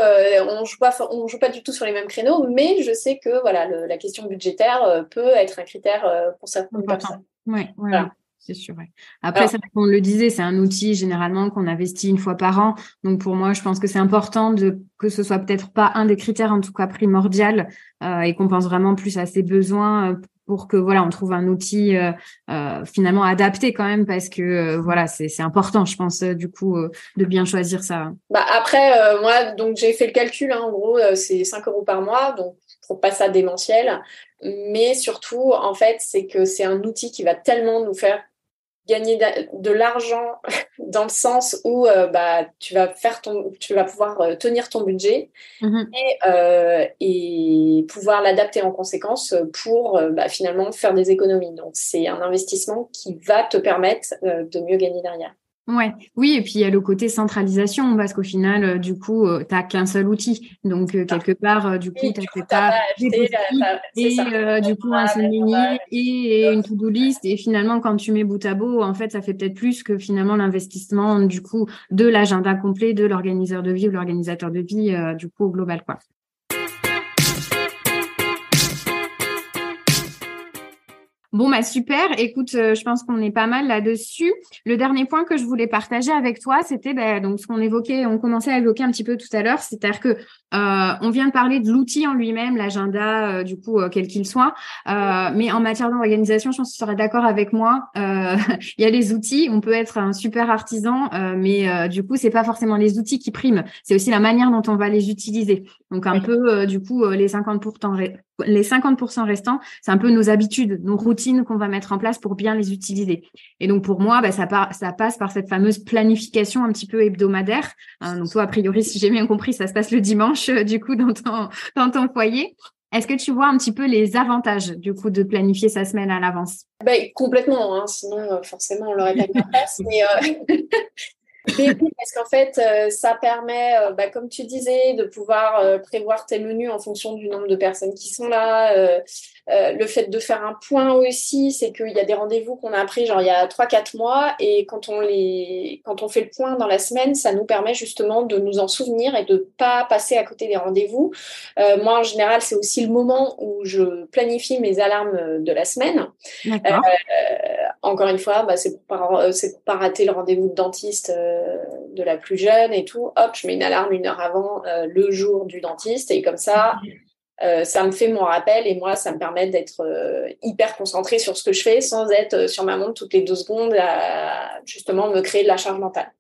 on joue pas, on joue pas du tout sur les mêmes créneaux, mais je sais que voilà, la question budgétaire peut être un critère pour certaines personnes. Ouais, ouais. C'est sûr. Après, ça, on le disait, c'est un outil généralement qu'on investit une fois par an. Donc pour moi, je pense que c'est important de que ce soit peut-être pas un des critères, en tout cas primordial, euh, et qu'on pense vraiment plus à ses besoins euh, pour que voilà, on trouve un outil euh, euh finalement adapté quand même, parce que euh, voilà, c'est important, je pense, du coup, de bien choisir ça. Bah après, moi, donc j'ai fait le calcul. Hein, en gros, c'est 5 euros par mois, donc faut pas ça démentiel. Mais surtout, en fait, c'est que c'est un outil qui va tellement nous faire gagner de l'argent dans le sens où euh, bah, tu vas faire ton, tu vas pouvoir euh, tenir ton budget et, euh, et, pouvoir l'adapter en conséquence pour bah, finalement faire des économies. Donc c'est un investissement qui va te permettre de mieux gagner derrière. Ouais, oui, et puis il y a le côté centralisation parce qu'au final, euh, du coup, euh, tu n'as qu'un seul outil. Donc, euh, quelque part, du coup, tu n'as pas et du coup, un séminaire et, une to-do list. Et finalement, quand tu mets bout à bout, en fait, ça fait peut-être plus que finalement l'investissement, du coup, de l'agenda complet de l'organiseur de vie ou l'organisateur de vie, du coup, au global, quoi. Bon, bah super. Écoute, euh, je pense qu'on est pas mal là-dessus. Le dernier point que je voulais partager avec toi, c'était bah, donc ce qu'on évoquait, on commençait à évoquer un petit peu tout à l'heure, c'est-à-dire que euh, on vient de parler de l'outil en lui-même, l'agenda, euh, du coup, quel qu'il soit. mais en matière d'organisation, je pense que tu seras d'accord avec moi. Il y a les outils. On peut être un super artisan, mais du coup, c'est pas forcément les outils qui priment. C'est aussi la manière dont on va les utiliser. Donc un peu, du coup, les 50% les 50% restants, c'est un peu nos habitudes, nos routines qu'on va mettre en place pour bien les utiliser. Et donc pour moi, bah, ça, ça passe par cette fameuse planification un petit peu hebdomadaire. Hein, donc toi, a priori, si j'ai bien compris, ça se passe le dimanche, euh, du coup, dans ton, dans ton foyer. Est-ce que tu vois un petit peu les avantages du coup de planifier sa semaine à l'avance? Ben, Complètement, hein, sinon euh, forcément on l'aurait pas mis en place. mais, euh, parce qu'en fait, euh, ça permet, euh, bah, comme tu disais, de pouvoir euh, prévoir tes menus en fonction du nombre de personnes qui sont là. le fait de faire un point aussi, c'est qu'il y a des rendez-vous qu'on a pris genre il y a 3-4 mois et quand on, les, quand on fait le point dans la semaine, ça nous permet justement de nous en souvenir et de ne pas passer à côté des rendez-vous. moi, en général, c'est aussi le moment où je planifie mes alarmes de la semaine. Encore une fois, bah, c'est pour, pas, pas rater le rendez-vous de dentiste euh, de la plus jeune et tout, hop, je mets une alarme une heure avant euh, le jour du dentiste et comme ça, euh, ça me fait mon rappel et moi, ça me permet d'être hyper concentrée sur ce que je fais sans être sur ma montre toutes les deux secondes à justement me créer de la charge mentale.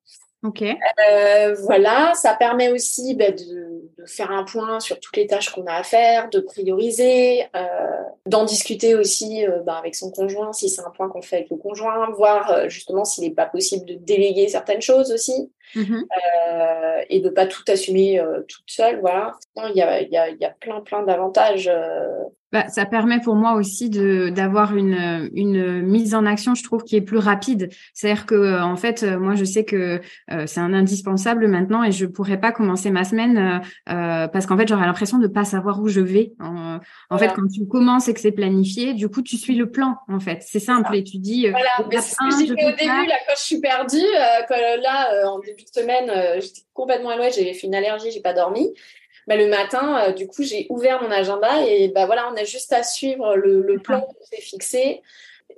Euh, voilà, ça permet aussi bah, de, faire un point sur toutes les tâches qu'on a à faire, de prioriser, euh, d'en discuter aussi euh, bah, avec son conjoint si c'est un point qu'on fait avec le conjoint, voir justement s'il n'est pas possible de déléguer certaines choses aussi mm-hmm. euh, et de pas tout assumer toute seule. Voilà, il y a, y, a, y a plein plein d'avantages bah, ça permet pour moi aussi de d'avoir une une mise en action, je trouve, qui est plus rapide. C'est-à-dire que en fait, moi, je sais que euh, c'est un indispensable maintenant et je pourrais pas commencer ma semaine euh, euh parce qu'en fait, j'aurais l'impression de pas savoir où je vais. En, en fait, quand tu commences et que c'est planifié, du coup, tu suis le plan. En fait, c'est simple et tu dis. Euh, voilà, mais c'est ce que j'ai fait au début là quand je suis perdue. là, en début semaine, j'étais complètement éloignée, j'avais fait une allergie, j'ai pas dormi. Bah, le matin, euh, du coup, j'ai ouvert mon agenda et bah, voilà, on a juste à suivre le, plan qu'on s'est fixé.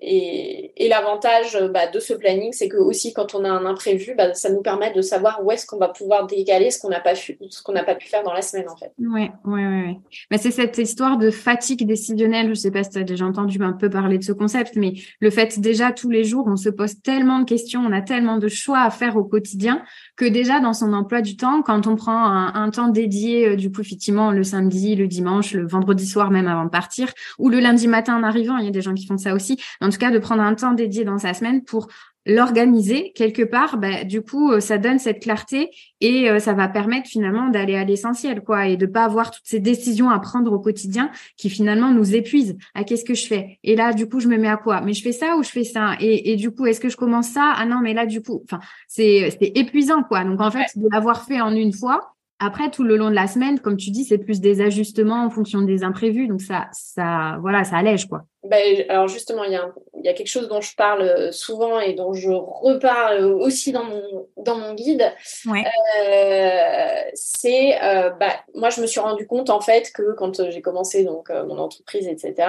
Et, l'avantage bah, de ce planning, c'est que aussi quand on a un imprévu, bah, ça nous permet de savoir où est-ce qu'on va pouvoir décaler ce qu'on n'a pas, ce qu'on n'a pas pu faire dans la semaine en fait. Oui, oui, oui. Mais c'est cette histoire de fatigue décisionnelle. Je ne sais pas si tu as déjà entendu un peu parler de ce concept, mais le fait déjà tous les jours, on se pose tellement de questions, on a tellement de choix à faire au quotidien que déjà dans son emploi du temps, quand on prend un, temps dédié, euh, du coup effectivement le samedi, le dimanche, le vendredi soir même avant de partir, ou le lundi matin en arrivant, il y a des gens qui font ça aussi tout cas de prendre un temps dédié dans sa semaine pour l'organiser quelque part, bah, du coup, euh, ça donne cette clarté et euh, ça va permettre finalement d'aller à l'essentiel, quoi, et de pas avoir toutes ces décisions à prendre au quotidien qui finalement nous épuisent. À ah, qu'est-ce que je fais? Et là, du coup, je me mets à quoi? Mais je fais ça ou je fais ça? Et, et du coup, est-ce que je commence ça? Ah non, mais là, du coup, enfin, c'est c'est épuisant, quoi. Donc en fait, de l'avoir fait en une fois, après, tout le long de la semaine, comme tu dis, c'est plus des ajustements en fonction des imprévus. Donc, ça, ça, voilà, ça allège, quoi. Ben, alors, justement, il y, a il y a quelque chose dont je parle souvent et dont je reparle aussi dans mon, dans mon guide. c'est, bah, moi, je me suis rendu compte en fait que quand j'ai commencé donc mon entreprise, etc.,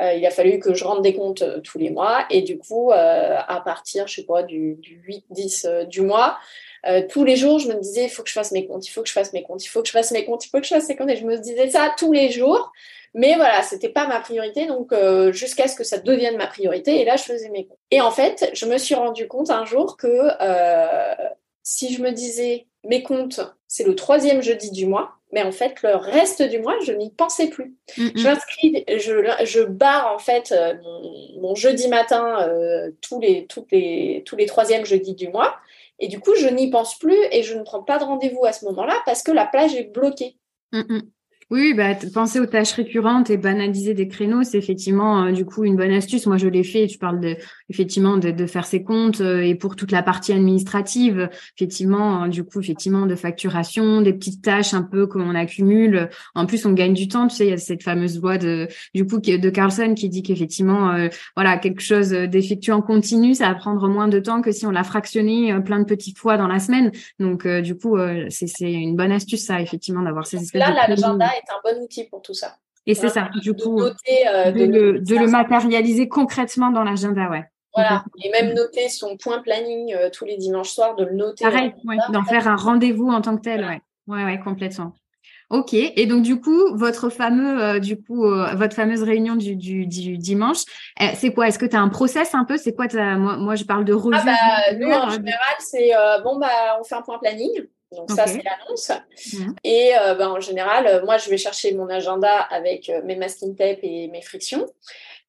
il a fallu que je rende des comptes tous les mois et du coup, à partir, je sais pas, du, du 8-10 du mois, euh, tous les jours, je me disais, il faut que je fasse mes comptes, il faut que je fasse mes comptes, il faut que je fasse mes comptes, il faut que je fasse mes comptes. Et je me disais ça tous les jours. Mais voilà, c'était pas ma priorité. Donc, euh, jusqu'à ce que ça devienne ma priorité. Et là, je faisais mes comptes. Et en fait, je me suis rendu compte un jour que euh, si je me disais, mes comptes, c'est le troisième jeudi du mois, mais en fait, le reste du mois, je n'y pensais plus. J'inscris, je, je, barre en fait mon, jeudi matin tous les, toutes les, tous les troisièmes jeudis du mois. Et du coup, je n'y pense plus et je ne prends pas de rendez-vous à ce moment-là parce que la plage est bloquée. Mm, mm. Oui, bah, penser aux tâches récurrentes et banaliser des créneaux, c'est effectivement euh, du coup une bonne astuce. Moi, je l'ai fait. Tu parles de effectivement de, de faire ses comptes euh, et pour toute la partie administrative, effectivement, euh, du coup, effectivement, de facturation, des petites tâches un peu qu'on accumule. En plus, on gagne du temps. Tu sais, il y a cette fameuse voix de du coup de Carlson qui dit qu'effectivement, voilà, quelque chose d'effectué en continu, ça va prendre moins de temps que si on l'a fractionné plein de petites fois dans la semaine. Donc, du coup, c'est une bonne astuce ça, effectivement, d'avoir ces espèces Là, l'agenda est un bon outil pour tout ça. Et c'est ça, du coup, euh, de, le, matérialiser concrètement dans l'agenda, ouais. Voilà, et même noter son point planning euh, tous les dimanches soirs, de le noter. Pareil, d'en faire un rendez-vous en tant que tel, ouais. Ouais, ouais, complètement. Ok, et donc du coup, votre fameux, euh, du coup, votre fameuse réunion du, du, dimanche, c'est quoi? Est-ce que tu as un process un peu? C'est quoi moi, moi, je parle de revue. Ah bah, nous, en général, c'est bon, bah, on fait un point planning. Donc ça, c'est l'annonce. Mmh. Et euh, ben, en général, euh, moi, je vais chercher mon agenda avec euh, mes masking tape et mes frictions.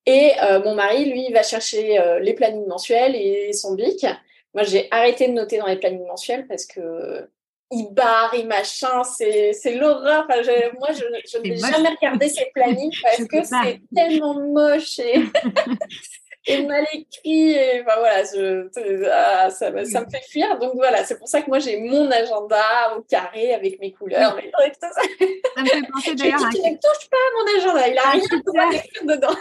Et mon mari, lui, va chercher les plannings mensuels et son bic. Moi, j'ai arrêté de noter dans les plannings mensuels parce que il barre, il machin, c'est, c'est l'horreur. Enfin, moi, je, je ne vais jamais regarder ces plannings parce que c'est tellement moche et et mal écrit. Et enfin, voilà, ah, ça, ça, me fait fuir. Donc voilà, c'est pour ça que moi j'ai mon agenda au carré avec mes couleurs. ça. me fait penser d'ailleurs. À... Ne touches pas à mon agenda, il a rien dedans.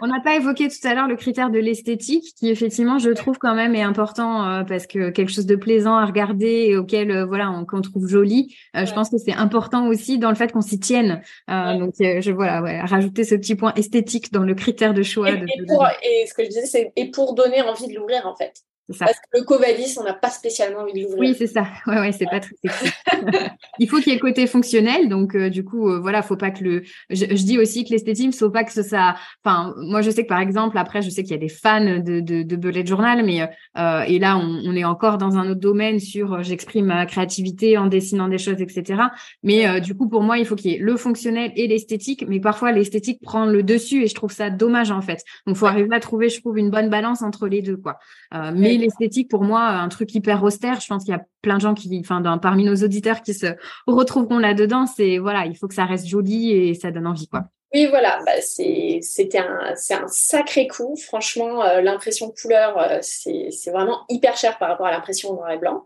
On n'a pas évoqué tout à l'heure le critère de l'esthétique, qui effectivement, je trouve quand même est important euh, parce que quelque chose de plaisant à regarder et auquel euh, voilà on, qu'on trouve joli. Euh, je pense que c'est important aussi dans le fait qu'on s'y tienne. Donc je voilà, ouais, rajouter ce petit point esthétique dans le critère de choix. Et, de, et ce que et pour donner envie de l'ouvrir en fait. Parce que le Covadis, on n'a pas spécialement envie de l'ouvrir. Oui, c'est ça. Ouais, ouais, c'est pas très sexy. il faut qu'il y ait le côté fonctionnel. Donc, euh, du coup, euh, voilà, faut pas que le. Je, dis aussi que l'esthétique, faut pas que ça. Enfin, moi, je sais que par exemple, après, je sais qu'il y a des fans de, de, de bullet journal, mais euh, et là, on, on, est encore dans un autre domaine sur j'exprime ma créativité en dessinant des choses, etc. Mais du coup, pour moi, il faut qu'il y ait le fonctionnel et l'esthétique. Mais parfois, l'esthétique prend le dessus et je trouve ça dommage en fait. Donc, faut arriver à trouver, je trouve, une bonne balance entre les deux, quoi. Mais l'esthétique, pour moi, un truc hyper austère. Je pense qu'il y a plein de gens qui, enfin, parmi nos auditeurs qui se retrouveront là-dedans. C'est voilà, il faut que ça reste joli et ça donne envie, quoi. Oui, voilà, bah, c'était un, un sacré coup. Franchement, euh, l'impression couleur, euh, c'est vraiment hyper cher par rapport à l'impression noir et blanc.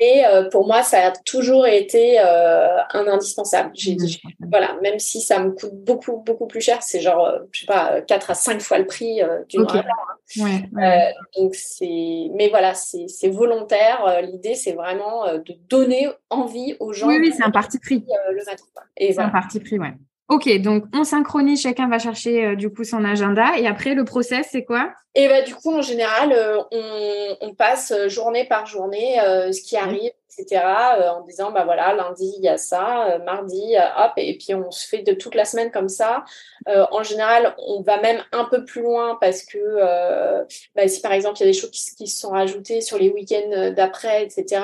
Et euh, pour moi, ça a toujours été un indispensable. voilà, même si ça me coûte beaucoup, beaucoup plus cher, c'est genre, je sais pas, 4 à 5 fois le prix du noir et blanc. Hein. donc, c'est, mais voilà, c'est volontaire. L'idée, c'est vraiment de donner envie aux gens. Oui, oui, c'est un parti pris. le C'est un parti pris, ouais. Ok, donc on synchronise, chacun va chercher euh, du coup son agenda et après le process c'est quoi? Et bah du coup en général euh, on, passe euh, journée par journée ce qui arrive, etc. en disant bah voilà lundi il y a ça, mardi hop et puis on se fait de toute la semaine comme ça. en général on va même un peu plus loin parce que bah, si par exemple il y a des choses qui, qui se sont rajoutées sur les week-ends d'après, etc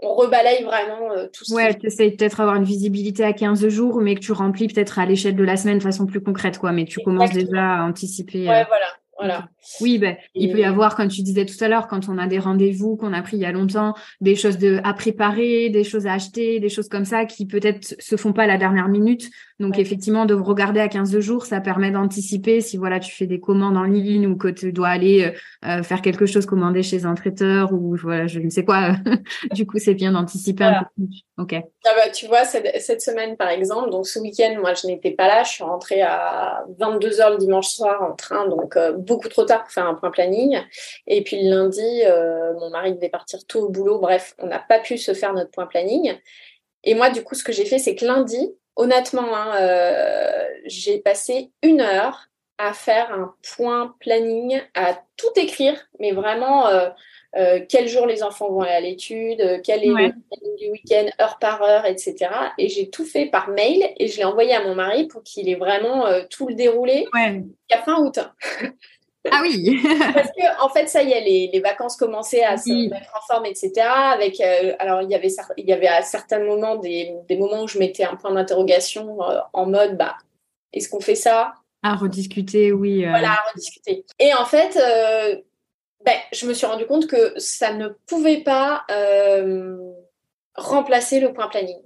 on rebalaye vraiment euh, tout ça. Ouais, tu essaies peut-être avoir une visibilité à 15 jours, mais que tu remplis peut-être à l'échelle de la semaine de façon plus concrète, quoi. Mais tu commences déjà à anticiper. Ouais, euh, voilà. Voilà. Oui, ben, il peut y avoir, comme tu disais tout à l'heure, quand on a des rendez-vous qu'on a pris il y a longtemps, des choses de, à préparer, des choses à acheter, des choses comme ça qui peut-être se font pas à la dernière minute. Donc effectivement, de regarder à 15 jours, ça permet d'anticiper si voilà tu fais des commandes en ligne ou que tu dois aller euh, euh, faire quelque chose commander chez un traiteur ou voilà je ne sais quoi. du coup, c'est bien d'anticiper un peu. Ok. Ah bah, tu vois cette, cette, semaine par exemple, donc ce week-end, moi je n'étais pas là, je suis rentrée à 22 h le dimanche soir en train, donc euh, beaucoup trop tard pour faire un point planning. Et puis le lundi, mon mari devait partir tôt au boulot. Bref, on n'a pas pu se faire notre point planning. Et moi, du coup, ce que j'ai fait, c'est que lundi, honnêtement, hein, j'ai passé une heure à faire un point planning, à tout écrire, mais vraiment euh, euh, quel jour les enfants vont aller à l'étude, euh, quel est le planning du week-end, heure par heure, etc. Et j'ai tout fait par mail et je l'ai envoyé à mon mari pour qu'il ait vraiment tout le déroulé ouais. jusqu'à fin août. Ah oui. Parce que en fait, ça y est, les, les vacances commençaient à se mettre en forme, etc. Avec, alors il y avait il y avait à certains moments des, des moments où je mettais un point d'interrogation en mode, bah, est-ce qu'on fait ça? À rediscuter, oui. Euh. Voilà, à rediscuter. Et en fait, euh, ben, je me suis rendu compte que ça ne pouvait pas euh, remplacer le point planning.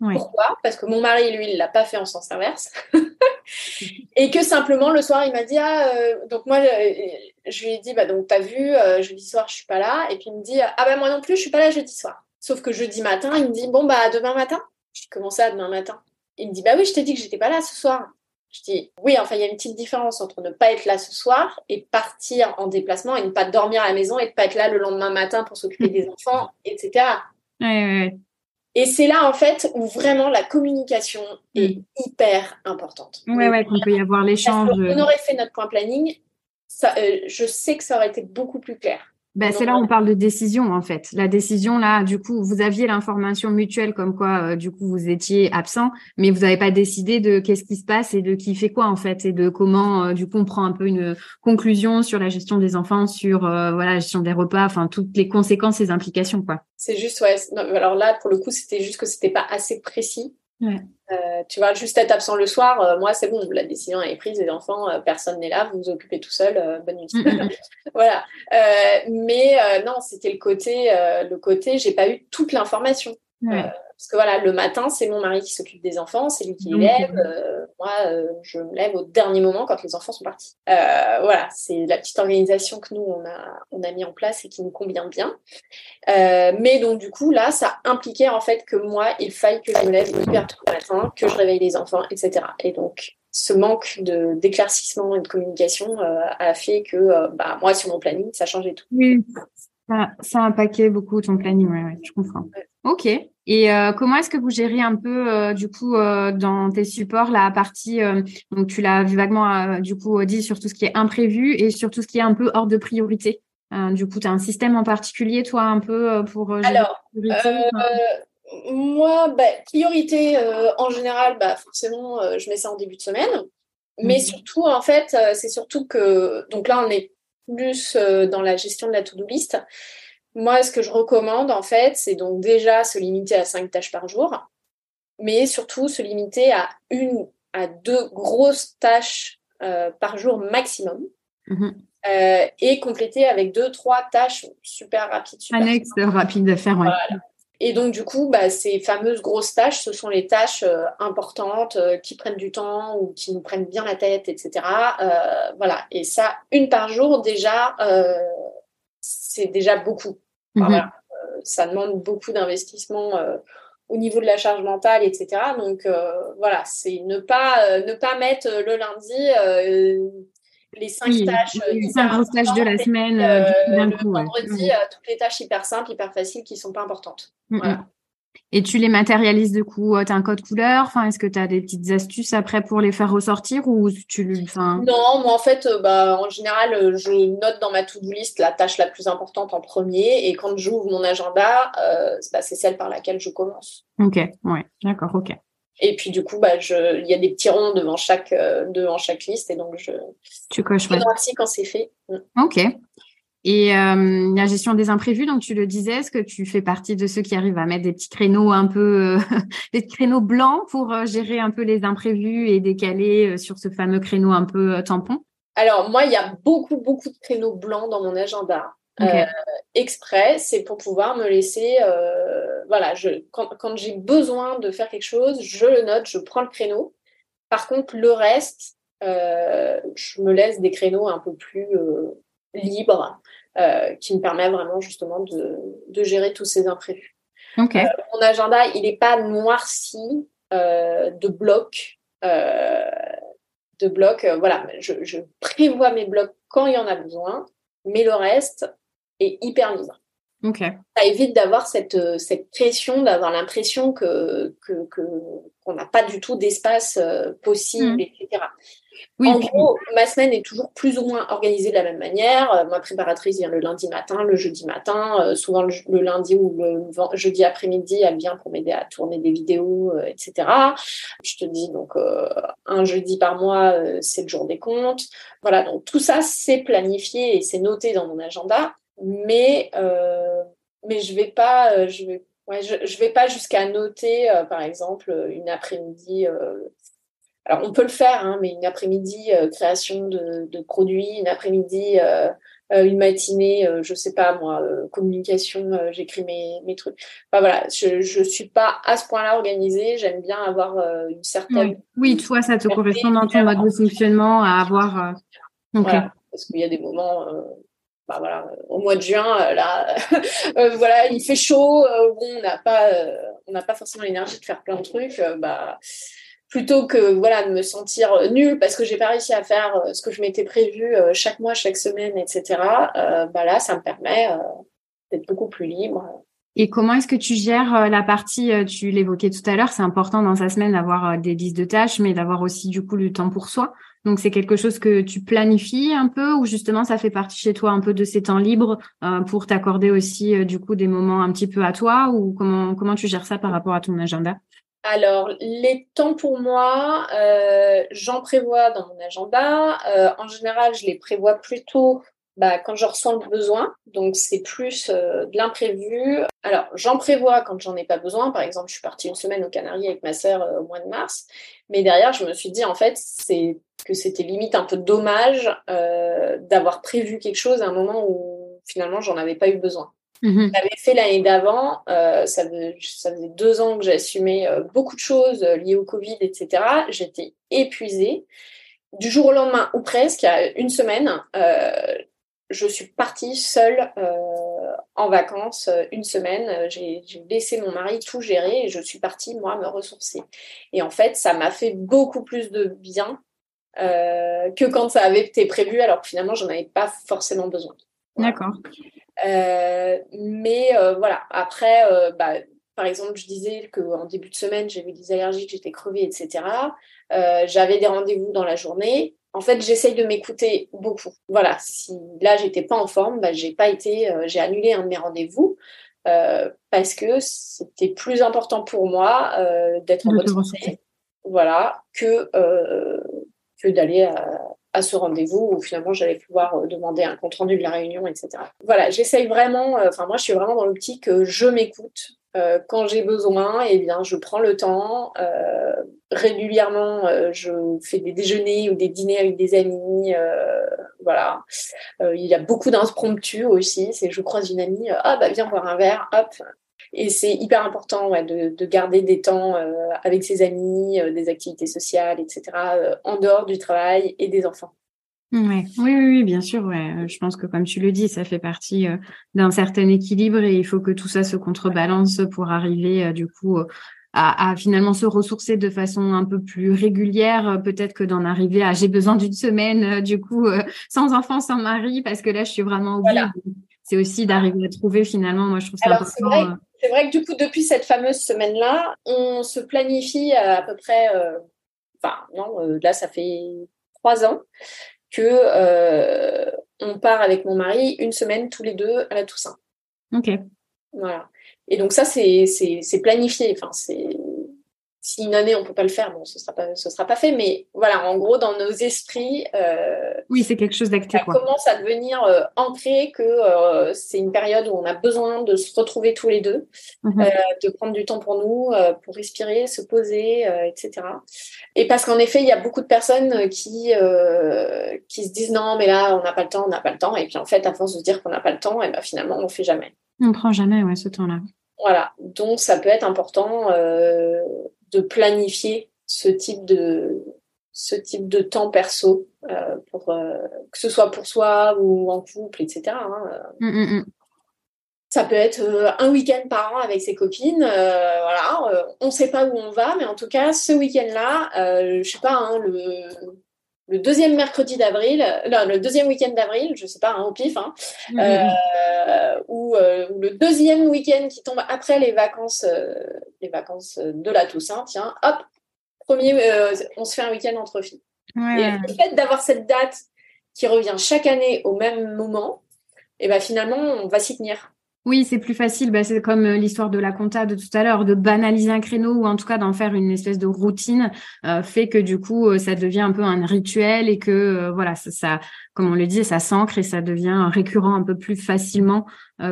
Pourquoi? Parce que mon mari, lui, il l'a pas fait en sens inverse. et que simplement, le soir, il m'a dit Ah, donc moi, je lui ai dit Bah, donc, t'as vu, jeudi soir, je suis pas là. Et puis, il me dit Ah, ben, moi non plus, je suis pas là jeudi soir. Sauf que jeudi matin, il me dit Bon, bah, demain matin. J'ai commencé à demain matin. Il me dit Bah oui, je t'ai dit que j'étais pas là ce soir. Je dis oui, enfin, il y a une petite différence entre ne pas être là ce soir et partir en déplacement et ne pas dormir à la maison et ne pas être là le lendemain matin pour s'occuper des enfants, etc. Et c'est là, en fait, où vraiment la communication est mm. hyper importante. Oui, oui, qu'on peut y avoir l'échange. On aurait fait notre point planning, ça, euh, je sais que ça aurait été beaucoup plus clair. Ben, c'est là où on parle de décision en fait. La décision là, du coup, vous aviez l'information mutuelle comme quoi, euh, du coup, vous étiez absent, mais vous n'avez pas décidé de qu'est-ce qui se passe et de qui fait quoi en fait, et de comment, euh, du coup, on prend un peu une conclusion sur la gestion des enfants, sur euh, voilà la gestion des repas, enfin toutes les conséquences et implications quoi. C'est juste ouais. alors là, pour le coup, c'était juste que c'était pas assez précis euh, tu vois, juste être absent le soir, euh, moi c'est bon, la décision est prise, les enfants, euh, personne n'est là, vous vous occupez tout seul, bonne nuit. voilà. mais non, c'était le côté, le côté, j'ai pas eu toute l'information. Parce que voilà, le matin, c'est mon mari qui s'occupe des enfants, c'est lui qui les lève. Euh, moi, euh, je me lève au dernier moment quand les enfants sont partis. Euh, voilà, c'est la petite organisation que nous, on a, on a mis en place et qui nous convient bien. mais donc, du coup, là, ça impliquait en fait que moi, il faille que je me lève hyper tôt le matin, que je réveille les enfants, etc. Et donc, ce manque de d'éclaircissement et de communication a fait que bah, moi, sur mon planning, ça changeait tout. Oui, ça, ça a impacté beaucoup ton planning, ouais, ouais je comprends. Ok. Et euh, comment est-ce que vous gérez un peu euh, du coup euh, dans tes supports la partie donc tu l'as vaguement du coup dit sur tout ce qui est imprévu et sur tout ce qui est un peu hors de priorité. du coup, tu as un système en particulier toi un peu pour gérer Alors, moi bah, priorité en général bah forcément je mets ça en début de semaine. Mais mmh. surtout en fait, c'est surtout que donc là on est plus dans la gestion de la to-do list. Moi, ce que je recommande, en fait, c'est donc déjà se limiter à cinq tâches par jour, mais surtout se limiter à une à deux grosses tâches euh, par jour maximum. Mhm. Euh, et compléter avec deux, trois tâches super rapides. Super Annexes rapides à faire, Et donc, du coup, bah, ces fameuses grosses tâches, ce sont les tâches euh, importantes qui prennent du temps ou qui nous prennent bien la tête, etc. voilà. Et ça, une par jour, déjà, c'est déjà beaucoup. Mhm. Euh, ça demande beaucoup d'investissement euh, au niveau de la charge mentale, etc. Donc euh, voilà, c'est ne pas ne pas mettre le lundi les cinq tâches, les cinq grosses tâches de la semaine, le vendredi, toutes les tâches hyper simples, hyper faciles qui sont pas importantes. Voilà. Et tu les matérialises de coup, tu as un code couleur enfin, Est-ce que tu as des petites astuces après pour les faire ressortir ou tu enfin... Non, moi en fait, euh, bah, en général, euh, je note dans ma to-do list la tâche la plus importante en premier et quand j'ouvre mon agenda, euh, bah, c'est celle par laquelle je commence. Ok, ouais, d'accord, ok. Et puis du coup, bah, je... il y a des petits ronds devant chaque, devant chaque liste et donc je. Tu coches. Je quand c'est fait. Mm. Ok. Et euh, la gestion des imprévus, donc tu le disais, est-ce que tu fais partie de ceux qui arrivent à mettre des petits créneaux un peu, euh, des créneaux blancs pour euh, gérer un peu les imprévus et décaler sur ce fameux créneau un peu tampon? Alors moi, il y a beaucoup, beaucoup de créneaux blancs dans mon agenda. exprès, c'est pour pouvoir me laisser, voilà, je, quand, quand j'ai besoin de faire quelque chose, je le note, je prends le créneau. Par contre, le reste, je me laisse des créneaux un peu plus libres euh, qui me permet vraiment justement de, de gérer tous ces imprévus. Euh, mon agenda, il n'est pas noirci euh, de blocs. de blocs, voilà, je, je, prévois mes blocs quand il y en a besoin, mais le reste est hyper libre. Ça évite d'avoir cette, cette pression, d'avoir l'impression que, que, qu'on n'a pas du tout d'espace euh, possible, Mm. etc. Oui, en gros, ma semaine est toujours plus ou moins organisée de la même manière. Euh, ma préparatrice vient le lundi matin, le jeudi matin, euh, souvent le, le lundi ou le jeudi après-midi, elle vient pour m'aider à tourner des vidéos, euh, etc. Je te dis donc euh, un jeudi par mois, euh, c'est le jour des comptes. Voilà, donc tout ça c'est planifié et c'est noté dans mon agenda, mais mais je vais pas, je vais Ouais, je, je vais pas jusqu'à noter, euh, par exemple, une après-midi. euh, alors, on peut le faire, hein, mais une après-midi euh, création de, de produits, une après-midi, euh, euh, une matinée, euh, je sais pas moi, euh, communication, euh, j'écris mes, mes trucs. Enfin voilà, je, je suis pas à ce point-là organisée. J'aime bien avoir euh, une certaine. Oui. Oui, toi, ça te correspond dans ton mode de fonctionnement à avoir. euh, ok. Voilà, parce qu'il y a des moments. euh, bah voilà, au mois de juin, là, euh, voilà, il fait chaud. euh, bon, on n'a pas, euh, on n'a pas forcément l'énergie de faire plein de trucs. bah, plutôt que voilà de me sentir nulle parce que j'ai pas réussi à faire euh, ce que je m'étais prévu euh, chaque mois, chaque semaine, etc. euh, bah là, ça me permet euh, d'être beaucoup plus libre. Et comment est-ce que tu gères la partie, tu l'évoquais tout à l'heure, c'est important dans sa semaine d'avoir des listes de tâches, mais d'avoir aussi du coup du temps pour soi. Donc c'est quelque chose que tu planifies un peu ou justement ça fait partie chez toi un peu de ces temps libres euh, pour t'accorder aussi du coup des moments un petit peu à toi ou comment comment tu gères ça par rapport à ton agenda? Alors, les temps pour moi, euh, j'en prévois dans mon agenda. Euh, en général, je les prévois plutôt bah, quand je ressens le besoin. Donc, c'est plus euh, de l'imprévu. Alors, j'en prévois quand j'en ai pas besoin. Par exemple, je suis partie une semaine aux Canaries avec ma sœur au mois de mars. Mais derrière, je me suis dit, en fait, que c'était limite un peu dommage d'avoir prévu quelque chose à un moment où finalement, j'en avais pas eu besoin. Mhm. J'avais fait l'année d'avant, euh, ça, faisait, ça faisait deux ans que j'assumais euh, beaucoup de choses euh, liées au Covid, etc. J'étais épuisée. Du jour au lendemain, ou presque, il y a une semaine, euh, je suis partie seule en vacances une semaine. J'ai laissé mon mari tout gérer et je suis partie, moi, me ressourcer. Et en fait, ça m'a fait beaucoup plus de bien que quand ça avait été prévu, alors que finalement, j'en avais pas forcément besoin. D'accord. Euh, mais euh, voilà, après, euh, bah, par exemple, je disais qu'en début de semaine, j'avais des allergies, j'étais crevée, etc. Euh, j'avais des rendez-vous dans la journée. En fait, j'essaye de m'écouter beaucoup. Voilà, si là, j'étais pas en forme, bah, j'ai pas été, euh, j'ai annulé un de mes rendez-vous euh, parce que c'était plus important pour moi d'être en bonne santé, voilà, que que d'aller à, à ce rendez-vous où finalement j'allais pouvoir euh, demander un compte rendu de la réunion, etc. Voilà, j'essaye vraiment, euh, enfin moi je suis vraiment dans l'optique que je m'écoute. Euh, quand j'ai besoin, eh bien je prends le temps. Euh, régulièrement, euh, je fais des déjeuners ou des dîners avec des amis. euh, voilà. Euh, il y a beaucoup d'impromptus aussi. C'est je croise une amie, euh, ah bah viens boire un verre, hop. Et c'est hyper important ouais, de, de garder des temps euh, avec ses amis, euh, des activités sociales, etc., euh, en dehors du travail et des enfants. Ouais. Oui, oui, oui, bien sûr. Ouais. Je pense que comme tu le dis, ça fait partie d'un certain équilibre et il faut que tout ça se contrebalance pour arriver du coup à, à finalement se ressourcer de façon un peu plus régulière. Peut-être que d'en arriver à j'ai besoin d'une semaine du coup sans enfant, sans mari parce que là je suis vraiment au bout. Voilà. C'est aussi d'arriver à trouver finalement. Moi, je trouve ça Alors, c'est important. vrai C'est vrai que du coup, depuis cette fameuse semaine-là, on se planifie à, à peu près, euh, enfin non, euh, là ça fait trois ans que euh, on part avec mon mari une semaine tous les deux à la Toussaint. Ok. Voilà. Et donc ça, c'est c'est c'est planifié. Enfin, c'est si une année on peut pas le faire, bon, ce sera pas ce sera pas fait. Mais voilà, en gros, dans nos esprits, euh, Oui, c'est quelque chose d'acté ça quoi. commence à devenir euh, ancré que euh, c'est une période où on a besoin de se retrouver tous les deux, Mhm. euh, de prendre du temps pour nous, pour respirer, se poser, etc. Et parce qu'en effet, il y a beaucoup de personnes qui qui se disent non, mais là, on n'a pas le temps, on n'a pas le temps. Et puis en fait, à force de se dire qu'on n'a pas le temps, et ben finalement, on le fait jamais. On prend jamais ouais ce temps-là. Voilà. Donc, ça peut être important de planifier ce type de ce type de temps perso euh, pour euh, que ce soit pour soi ou en couple, etc. hein. Mm, mm, mm. Ça peut être euh, un week-end par an avec ses copines. euh, voilà, euh, on ne sait pas où on va, mais en tout cas, ce week-end-là, euh, je sais pas, hein, le le deuxième mercredi d'avril, non, le deuxième week-end d'avril, je sais pas, hein, au pif, hein, euh, ou, le deuxième week-end qui tombe après les vacances, les vacances de la Toussaint, tiens, hop, premier, on se fait un week-end entre filles. Et le fait d'avoir cette date qui revient chaque année au même moment, et ben finalement, on va s'y tenir. Oui, c'est plus facile. Bah, c'est comme euh, l'histoire de la compta de tout à l'heure, de banaliser un créneau ou en tout cas d'en faire une espèce de routine, euh, fait que du coup, euh, ça devient un peu un rituel et que voilà, ça, ça, comme on le dit, ça s'ancre et ça devient récurrent un peu plus facilement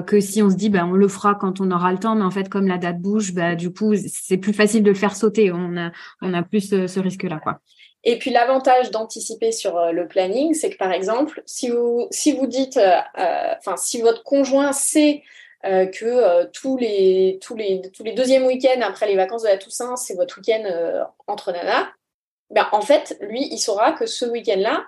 que si on se dit, bah, on le fera quand on aura le temps. Mais en fait, comme la date bouge, bah, du coup, c'est plus facile de le faire sauter. On a, on a plus ce risque-là, quoi. Et puis l'avantage d'anticiper sur euh, le planning, c'est que par exemple, si vous, si vous dites, euh, euh, enfin, si votre conjoint sait que tous, les, tous, les, tous les deuxièmes week-ends après les vacances de la Toussaint, c'est votre week-end entre nana, ben, en fait, lui, il saura que ce week-end-là,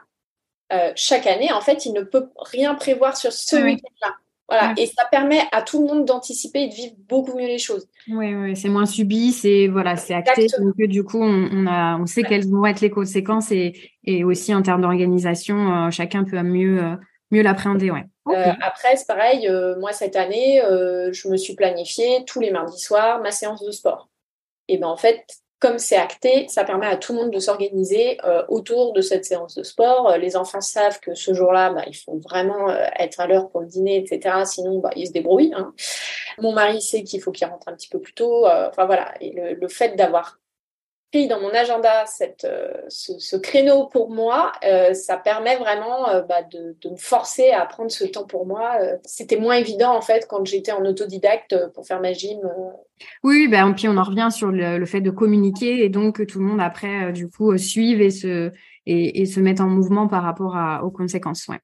chaque année, en fait, il ne peut rien prévoir sur ce week-end-là. Voilà, et ça permet à tout le monde d'anticiper et de vivre beaucoup mieux les choses. Oui, oui, c'est moins subi, c'est voilà, c'est acté. Donc du coup, on, a, on sait quelles vont être les conséquences et, et aussi en termes d'organisation, euh, chacun peut mieux euh, mieux l'appréhender, ouais. Euh, après, c'est pareil. moi, cette année, je me suis planifiée tous les mardis soirs ma séance de sport. Et ben en fait, comme c'est acté, ça permet à tout le monde de s'organiser euh, autour de cette séance de sport. Euh, les enfants savent que ce jour-là, bah, il faut vraiment euh, être à l'heure pour le dîner, etc. Sinon, bah, ils se débrouillent. Hein. Mon mari sait qu'il faut qu'il rentre un petit peu plus tôt. enfin voilà, et le fait d'avoir dans mon agenda cette, euh, ce, créneau pour moi, euh, ça permet vraiment euh, bah, de, me forcer à prendre ce temps pour moi. C'était moins évident en fait quand j'étais en autodidacte pour faire ma gym. Oui, ben, puis on en revient sur le, fait de communiquer et donc que tout le monde après du coup suive et se, et, se mette en mouvement par rapport aux conséquences. Ouais.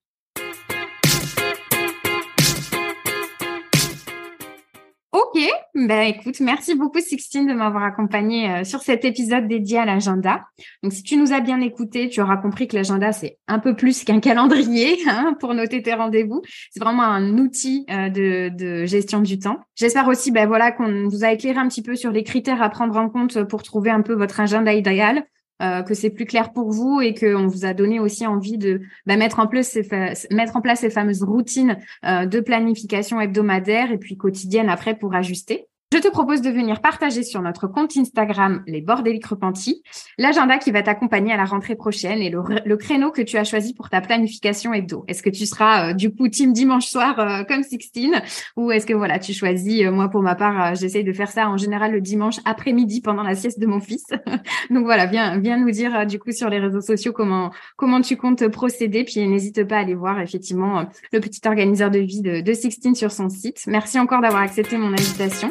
Ben écoute, merci beaucoup Sixtine de m'avoir accompagné euh, sur cet épisode dédié à l'agenda. Donc si tu nous as bien écouté, tu auras compris que l'agenda c'est un peu plus qu'un calendrier hein, pour noter tes rendez-vous. C'est vraiment un outil euh, de, de, gestion du temps. J'espère aussi, ben voilà, qu'on vous a éclairé un petit peu sur les critères à prendre en compte pour trouver un peu votre agenda idéal. Euh, que c'est plus clair pour vous et qu'on vous a donné aussi envie de bah, mettre en place ces mettre en place ces fameuses routines euh, de planification hebdomadaire et puis quotidienne après pour ajuster. Je te propose de venir partager sur notre compte Instagram Les Bordéliques Repentis l'agenda qui va t'accompagner à la rentrée prochaine et le, créneau que tu as choisi pour ta planification hebdo. Est-ce que tu seras euh, du coup team dimanche soir euh, comme Sixtine ou est-ce que voilà tu choisis euh, moi pour ma part j'essaye de faire ça en général le dimanche après-midi pendant la sieste de mon fils. Donc voilà viens viens nous dire du coup sur les réseaux sociaux comment comment tu comptes procéder puis n'hésite pas à aller voir effectivement le petit organiseur de vie de, de Sixtine sur son site. Merci encore d'avoir accepté mon invitation